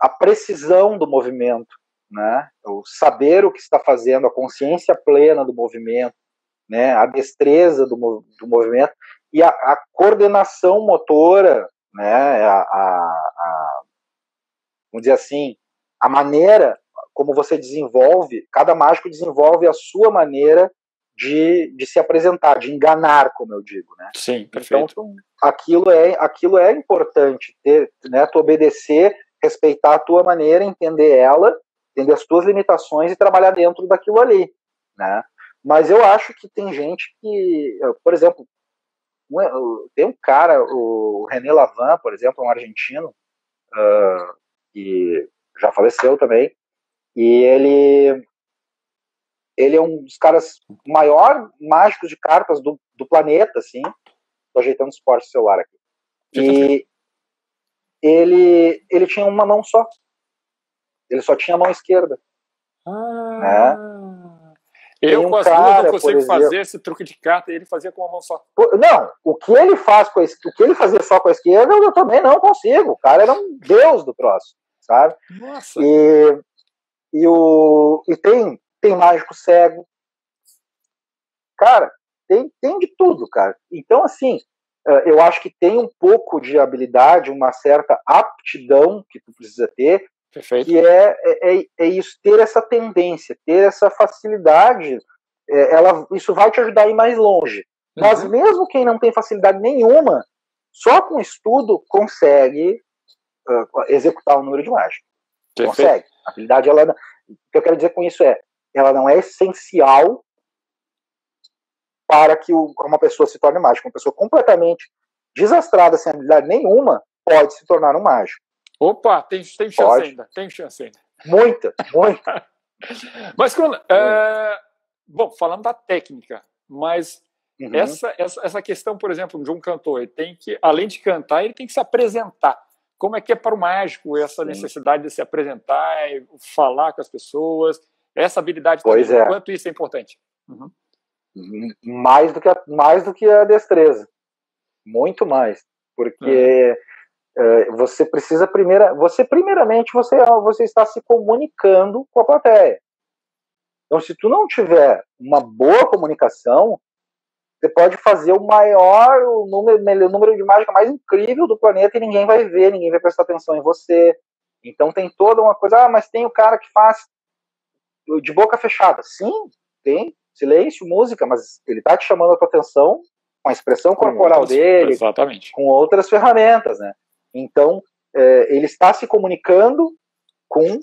A precisão do movimento, né? O saber o que está fazendo, a consciência plena do movimento, né? A destreza do, do movimento e a, a, coordenação motora, né? A, a, a, vamos dizer assim, a maneira como você desenvolve, cada mágico desenvolve a sua maneira de, de se apresentar, de enganar, como eu digo, né? Sim, então, perfeito. Então, aquilo é, aquilo é importante, ter, né, tu obedecer, respeitar a tua maneira, entender ela, entender as tuas limitações e trabalhar dentro daquilo ali, né? Mas eu acho que tem gente que, por exemplo, tem um cara, o René Lavan, por exemplo, um argentino, uh, que já faleceu também, e ele ele é um dos caras maior mágicos de cartas do, do planeta, assim. Tô ajeitando o suporte celular aqui. E ele, ele tinha uma mão só. Ele só tinha a mão esquerda. Ah. Né? Eu um com as cara, duas não consigo exemplo, fazer esse truque de carta e ele fazia com uma mão só. Não, o que ele faz com a, o que ele fazia só com a esquerda, eu também não consigo. O cara era um deus do próximo, sabe? Nossa. E, e, o, e tem, tem mágico cego. Cara, tem, tem de tudo, cara. Então, assim, é, eu acho que tem um pouco de habilidade, uma certa aptidão que tu precisa ter, Perfeito. que é, é, é, é isso, ter essa tendência, ter essa facilidade, é, ela, isso vai te ajudar a ir mais longe. Uhum. Mas mesmo quem não tem facilidade nenhuma, só com estudo consegue uh, executar o número de mágica. Perfeito. Consegue. A habilidade, ela, o que eu quero dizer com isso é, ela não é essencial para que o, uma pessoa se torne mágico. Uma pessoa completamente desastrada, sem habilidade nenhuma, pode se tornar um mágico. Opa, tem, tem chance pode. ainda, tem chance ainda. Muita, muita. <laughs> mas, quando, é, bom, falando da técnica, mas uhum. essa, essa, essa questão, por exemplo, de um cantor, ele tem que, além de cantar, ele tem que se apresentar. Como é que é para o mágico essa Sim. necessidade de se apresentar, falar com as pessoas, essa habilidade pois também, é. quanto isso é importante? Uhum mais do que a, mais do que a destreza, muito mais, porque uhum. você precisa primeira, você primeiramente você você está se comunicando com a plateia. Então, se tu não tiver uma boa comunicação, você pode fazer o maior o número, o número de mágica mais incrível do planeta e ninguém vai ver, ninguém vai prestar atenção em você. Então tem toda uma coisa, ah, mas tem o cara que faz de boca fechada. Sim, tem, silêncio, música, mas ele está te chamando a tua atenção com a expressão com corporal outras, dele, exatamente. com outras ferramentas, né? Então, é, ele está se comunicando com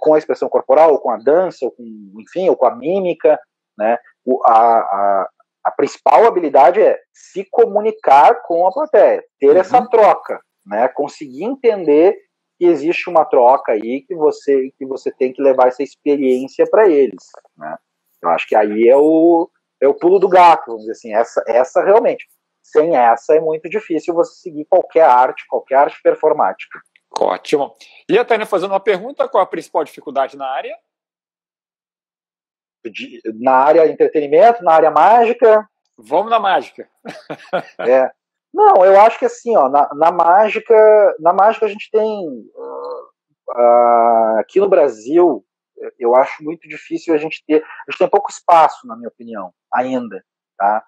com a expressão corporal, ou com a dança, ou com, enfim, ou com a mímica, né? O, a, a, a principal habilidade é se comunicar com a plateia, ter uhum. essa troca, né? Conseguir entender que existe uma troca aí que você que você tem que levar essa experiência para eles, né? Eu acho que aí é o, é o pulo do gato, vamos dizer assim. Essa, essa realmente. Sem essa é muito difícil você seguir qualquer arte, qualquer arte performática. Ótimo. E a Tânia fazendo uma pergunta: qual a principal dificuldade na área? De, na área entretenimento, na área mágica? Vamos na mágica. <laughs> é. Não, eu acho que assim, ó, na, na mágica, na mágica a gente tem uh, aqui no Brasil eu acho muito difícil a gente ter. A gente tem pouco espaço, na minha opinião, ainda, tá?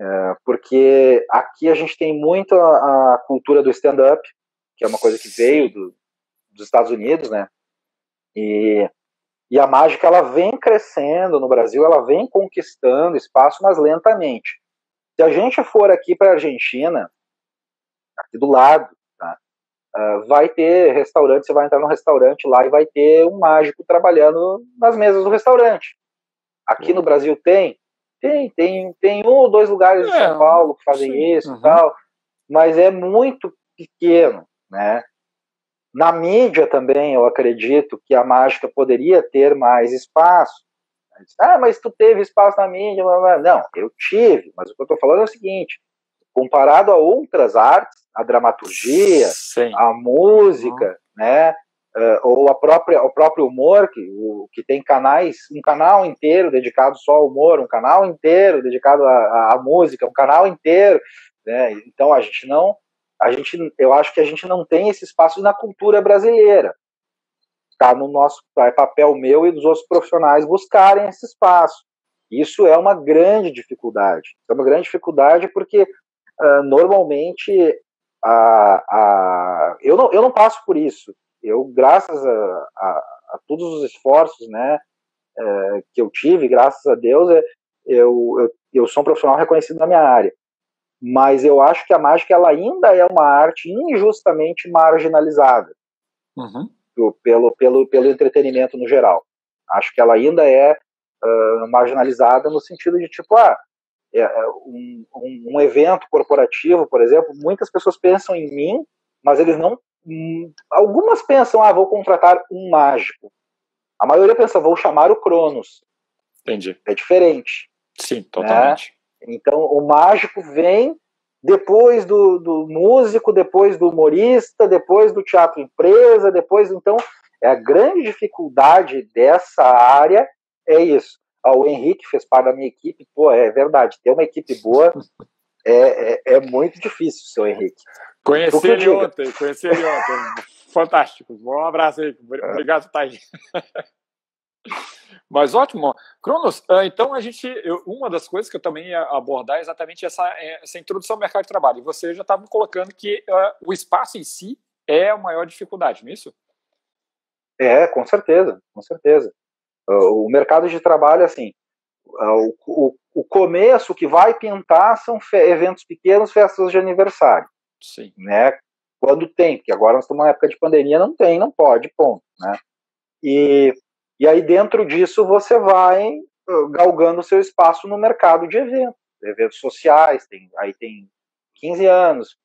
É, porque aqui a gente tem muito a, a cultura do stand-up, que é uma coisa que veio do, dos Estados Unidos, né? E, e a mágica ela vem crescendo no Brasil, ela vem conquistando espaço, mas lentamente. Se a gente for aqui para a Argentina, aqui do lado, Uh, vai ter restaurante, você vai entrar no restaurante lá e vai ter um mágico trabalhando nas mesas do restaurante. Aqui no Brasil tem? Tem, tem, tem um ou dois lugares é, de São Paulo que fazem sim. isso e uhum. tal, mas é muito pequeno, né? Na mídia também, eu acredito que a mágica poderia ter mais espaço. Ah, mas tu teve espaço na mídia? Não, eu tive, mas o que eu estou falando é o seguinte: comparado a outras artes, a dramaturgia, Sim. a música, uhum. né? Uh, ou a própria, o próprio humor, que, o, que tem canais, um canal inteiro dedicado só ao humor, um canal inteiro dedicado à, à música, um canal inteiro, né? Então a gente não, a gente, eu acho que a gente não tem esse espaço na cultura brasileira. Tá no nosso é papel meu e dos outros profissionais buscarem esse espaço. Isso é uma grande dificuldade. É uma grande dificuldade porque uh, normalmente a, a, eu, não, eu não passo por isso. Eu, graças a, a, a todos os esforços né, é, que eu tive, graças a Deus, é, eu, eu, eu sou um profissional reconhecido na minha área. Mas eu acho que a mágica ela ainda é uma arte injustamente marginalizada uhum. pelo, pelo, pelo entretenimento no geral. Acho que ela ainda é uh, marginalizada no sentido de tipo, ah, é, é, um, um, um, evento corporativo, por exemplo, muitas pessoas pensam em mim, mas eles não. Hum, algumas pensam, ah, vou contratar um mágico. A maioria pensa, vou chamar o Cronos. Entendi. É diferente. Sim, totalmente. Né? Então, o mágico vem depois do, do músico, depois do humorista, depois do teatro empresa, depois. Então, é a grande dificuldade dessa área é isso Ah, o Henrique fez parte da minha equipe. Pô, é verdade. Ter uma equipe boa é, é, é muito difícil, seu Henrique. Conheci ele ontem, conheci ele ontem. Fantástico. Um abraço aí. Obrigado por estar aí. Mas ótimo. Cronos, ah, então a gente. uma das coisas que eu também ia abordar é exatamente essa, é, essa introdução ao mercado de trabalho. E você já estava colocando que uh, o espaço em si é a maior dificuldade, não é isso? É, com certeza, com certeza. Uh, o mercado de trabalho, assim, uh, o, o, começo o que vai pintar são eventos pequenos, festas de aniversário. Sim. Né? Quando tem, porque agora nós estamos na época de pandemia, não tem, não pode, ponto. Né? E, e aí dentro disso você vai uh, galgando seu espaço no mercado de eventos, eventos sociais, tem, aí tem 15 anos,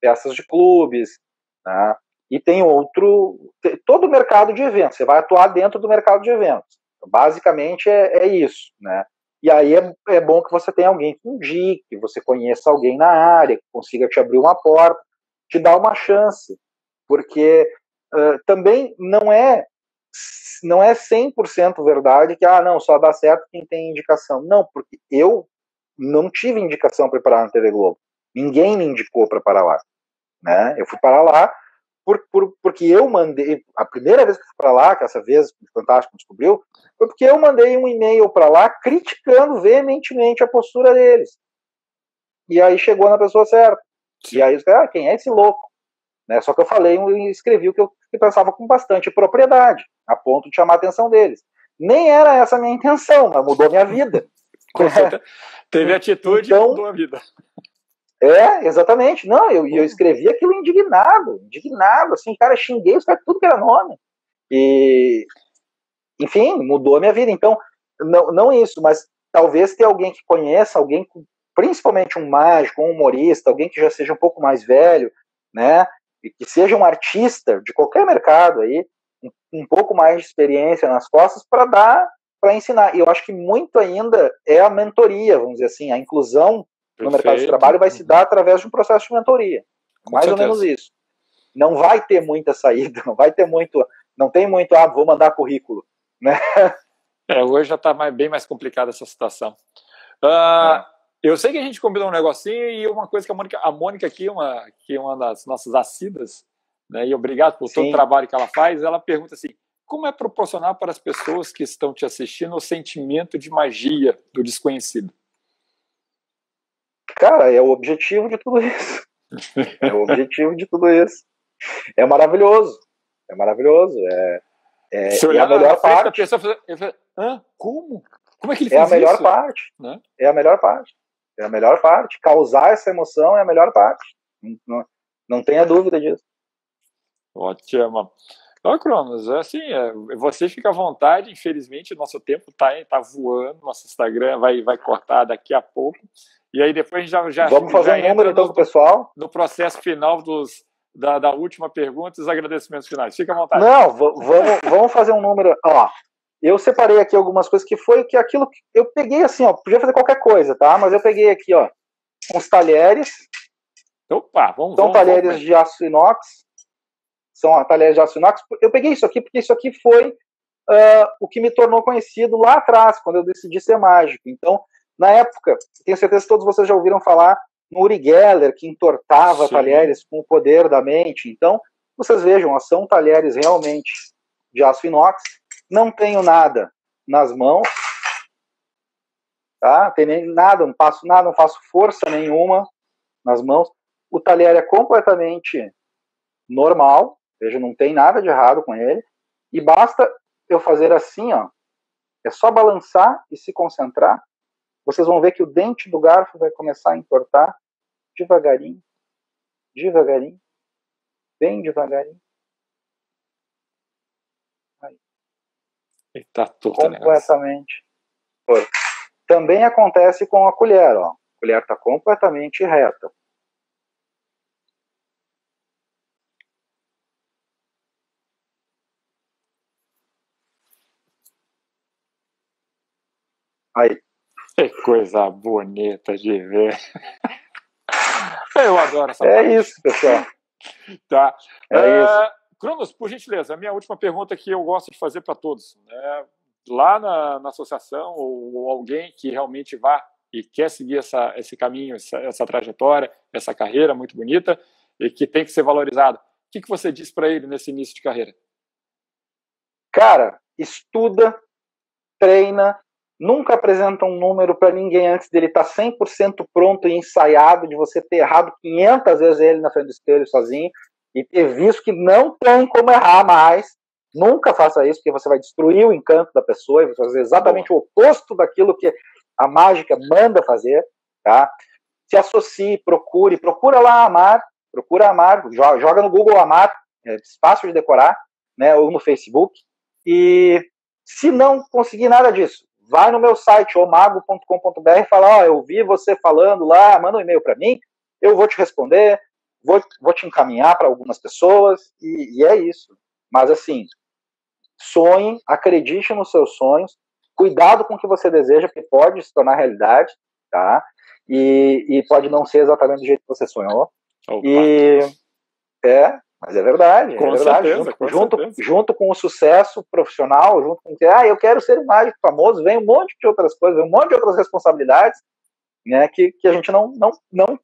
festas de clubes, né? e tem outro, todo o mercado de eventos, você vai atuar dentro do mercado de eventos. Basicamente é, é isso, né? E aí é, é bom que você tenha alguém que indique, que você conheça alguém na área, que consiga te abrir uma porta, te dar uma chance, porque uh, também não é não é 100% verdade que ah não só dá certo quem tem indicação. Não, porque eu não tive indicação para parar na TV Globo. Ninguém me indicou para parar lá, né? Eu fui para lá por, por, porque eu mandei, a primeira vez que fui para lá, que essa vez o Fantástico descobriu, foi porque eu mandei um e-mail para lá criticando veementemente a postura deles. E aí chegou na pessoa certa. E aí, ah, quem é esse louco? Né? Só que eu falei e escrevi o que eu que pensava com bastante propriedade, a ponto de chamar a atenção deles. Nem era essa a minha intenção, mas mudou minha vida. <laughs> Teve atitude então, e mudou a vida. É, exatamente. Não, eu, eu escrevi aquilo indignado, indignado, assim, cara, xinguei os caras tudo que era nome. E, enfim, mudou a minha vida. Então, não, não isso, mas talvez ter alguém que conheça, alguém, principalmente um mágico, um humorista, alguém que já seja um pouco mais velho, né, que seja um artista de qualquer mercado aí, um, um pouco mais de experiência nas costas para dar, para ensinar. E eu acho que muito ainda é a mentoria, vamos dizer assim, a inclusão no mercado de trabalho vai se dar através de um processo de mentoria. Com mais certeza. ou menos isso. Não vai ter muita saída, <laughs> não vai ter muito, não tem muito, ah, vou mandar currículo, né? <laughs> É, hoje já está bem mais complicada essa situação. Uh, é. Eu sei que a gente combinou um negocinho e uma coisa que a Mônica, a Mônica aqui, uma, que é uma das nossas assíduas, né, e obrigado por Sim. todo o trabalho que ela faz, ela pergunta assim, como é proporcionar para as pessoas que estão te assistindo o sentimento de magia do desconhecido? Cara, é o objetivo de tudo isso. É o objetivo de tudo isso. É maravilhoso. É maravilhoso. É, é, Se olhar é a melhor parte. A pessoa fala, Hã? Como? Como é que ele fez É a melhor isso? parte. Né? É a melhor parte. É a melhor parte. Causar essa emoção é a melhor parte. Não, não, tenha dúvida disso. Ótimo. Não, Cronos, é assim, é, você fica à vontade, infelizmente nosso tempo está tá voando, nosso Instagram vai, vai cortar daqui a pouco, e aí depois a gente já, já Vamos fazer já um número então, pessoal? No processo final dos, da, da última pergunta e os agradecimentos finais. Fica à vontade. Não, vamos, vamos fazer um número. Ó, eu separei aqui algumas coisas que foi que aquilo que eu peguei assim, ó, podia fazer qualquer coisa, tá? Mas eu peguei aqui, ó, uns talheres. Opa, vamos São vamos, talheres vamos. de aço inox. São talheres de aço inox. Eu peguei isso aqui porque isso aqui foi uh, o que me tornou conhecido lá atrás, quando eu decidi ser mágico. Então, na época, tenho certeza que todos vocês já ouviram falar no Uri Geller, que entortava Sim. talheres com o poder da mente. Então, vocês vejam, são talheres realmente de aço inox. Não tenho nada nas mãos, tá? Tem nem nada, não passo nada, não faço força nenhuma nas mãos. O talher é completamente normal, veja, não tem nada de errado com ele. E basta eu fazer assim, ó. É só balançar e se concentrar vocês vão ver que o dente do garfo vai começar a entortar devagarinho, devagarinho, bem devagarinho. E tá completamente. Também acontece com a colher, ó. A colher está completamente reta. Aí. Que coisa bonita de ver. <laughs> Eu adoro essa É parte. isso, pessoal. Tá. É uh, isso. Cronos, por gentileza, a minha última pergunta que eu gosto de fazer para todos. Né? lá na, na associação ou, ou, alguém que realmente vá e quer seguir essa, esse caminho, essa, essa trajetória, essa carreira muito bonita e que tem que ser valorizado. O que, que você diz para ele nesse início de carreira? Cara, estuda, treina, nunca apresenta um número para ninguém antes dele estar tá 100% pronto e ensaiado, de você ter errado 500 vezes ele na frente do espelho sozinho e ter visto que não tem como errar mais. Nunca faça isso, porque você vai destruir o encanto da pessoa e vai fazer exatamente o oposto daquilo que a mágica manda fazer, tá? Se associe, procure, procura lá amar, procura amar, joga, joga no Google amar, é fácil de decorar, né, ou no Facebook, e se não conseguir nada disso, vai no meu site, omago.com.br e fala, ó, oh, eu vi você falando lá, manda um e-mail para mim, eu vou te responder, vou, vou te encaminhar para algumas pessoas, e, e é isso. Mas assim, sonhe, acredite nos seus sonhos, cuidado com o que você deseja, porque pode se tornar realidade, tá? E, e pode não ser exatamente do jeito que você sonhou. Opa. E é, mas é verdade, com é verdade. Certeza, junto, com junto, junto, com o sucesso profissional, junto com que, ah, eu quero ser mágico famoso, vem um monte de outras coisas, vem um monte de outras responsabilidades, né, que, que a gente não, não, não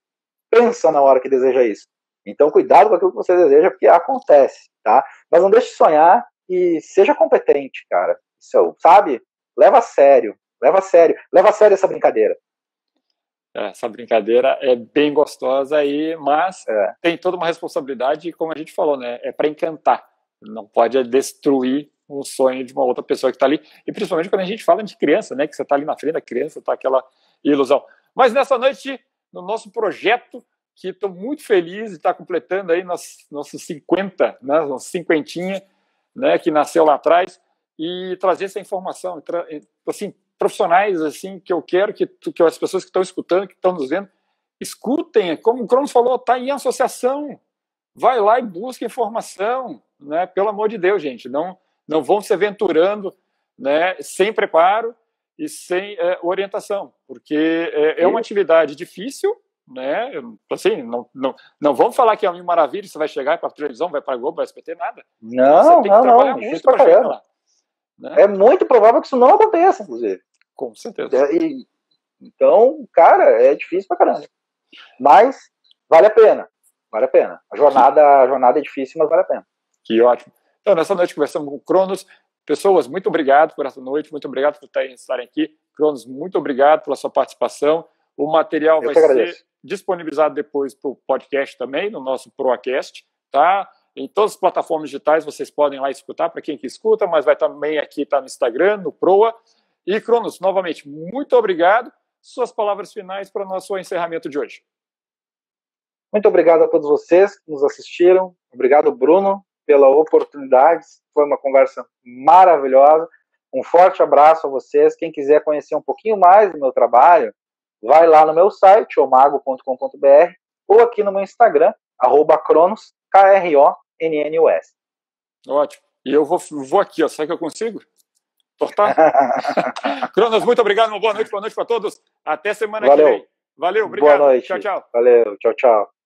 pensa na hora que deseja isso. Então, cuidado com aquilo que você deseja, porque acontece, tá? Mas não deixe de sonhar e seja competente, cara. Isso, sabe? Leva a sério, leva a sério, leva a sério essa brincadeira. É, essa brincadeira é bem gostosa aí, mas é. tem toda uma responsabilidade, como a gente falou, né? É para encantar. Não pode destruir um sonho de uma outra pessoa que está ali. E principalmente quando a gente fala de criança, né? Que você está ali na frente da criança, está aquela ilusão. Mas nessa noite, no nosso projeto, que estou muito feliz de estar completando aí nossos, nossos 50, né? Nossos cinquentinha, né? Que nasceu lá atrás e trazer essa informação, assim, profissionais assim que eu quero que, que as pessoas que estão escutando, que estão nos vendo, escutem. Como o Cronos falou, está em associação. Vai lá e busca informação, né? Pelo amor de Deus, gente, não não vão se aventurando, né? Sem preparo e sem é, orientação, porque é, é, uma atividade difícil, né? Assim, não, não, não vamos falar que é uma maravilha, você vai chegar para a televisão, vai para a Globo, vai SPT, nada. Não, você tem que não, trabalhar não, muito para chegar lá. Né? É muito provável que isso não aconteça, inclusive. Com certeza. É, e, então, cara, é difícil pra caramba. Mas vale a pena. Vale a pena. A jornada, a jornada é difícil, mas vale a pena. Que ótimo. Então, nessa noite conversamos com o Cronos. Pessoas, muito obrigado por essa noite, muito obrigado por estarem aqui. Cronos, muito obrigado pela sua participação. O material Eu vai ser disponibilizado depois para o podcast também, no nosso Proacast, tá? Em todas as plataformas digitais vocês podem lá escutar, para quem que escuta, mas vai também aqui estar tá no Instagram, no Proa. E, Cronos, novamente, muito obrigado. Suas palavras finais para o nosso encerramento de hoje. Muito obrigado a todos vocês que nos assistiram. Obrigado, Bruno, pela oportunidade. Foi uma conversa maravilhosa. Um forte abraço a vocês. Quem quiser conhecer um pouquinho mais do meu trabalho, vai lá no meu site, omago.com.br, ou aqui no meu Instagram, arroba Cronos, K-R-O-N-N-U-S. Ótimo. E eu vou, vou aqui, ó. Será que eu consigo? Tortar? <laughs> Cronos, muito obrigado. Uma boa noite, boa noite para todos. Até semana Valeu. que vem. Valeu, obrigado. Boa noite. Tchau, tchau. Valeu, tchau, tchau.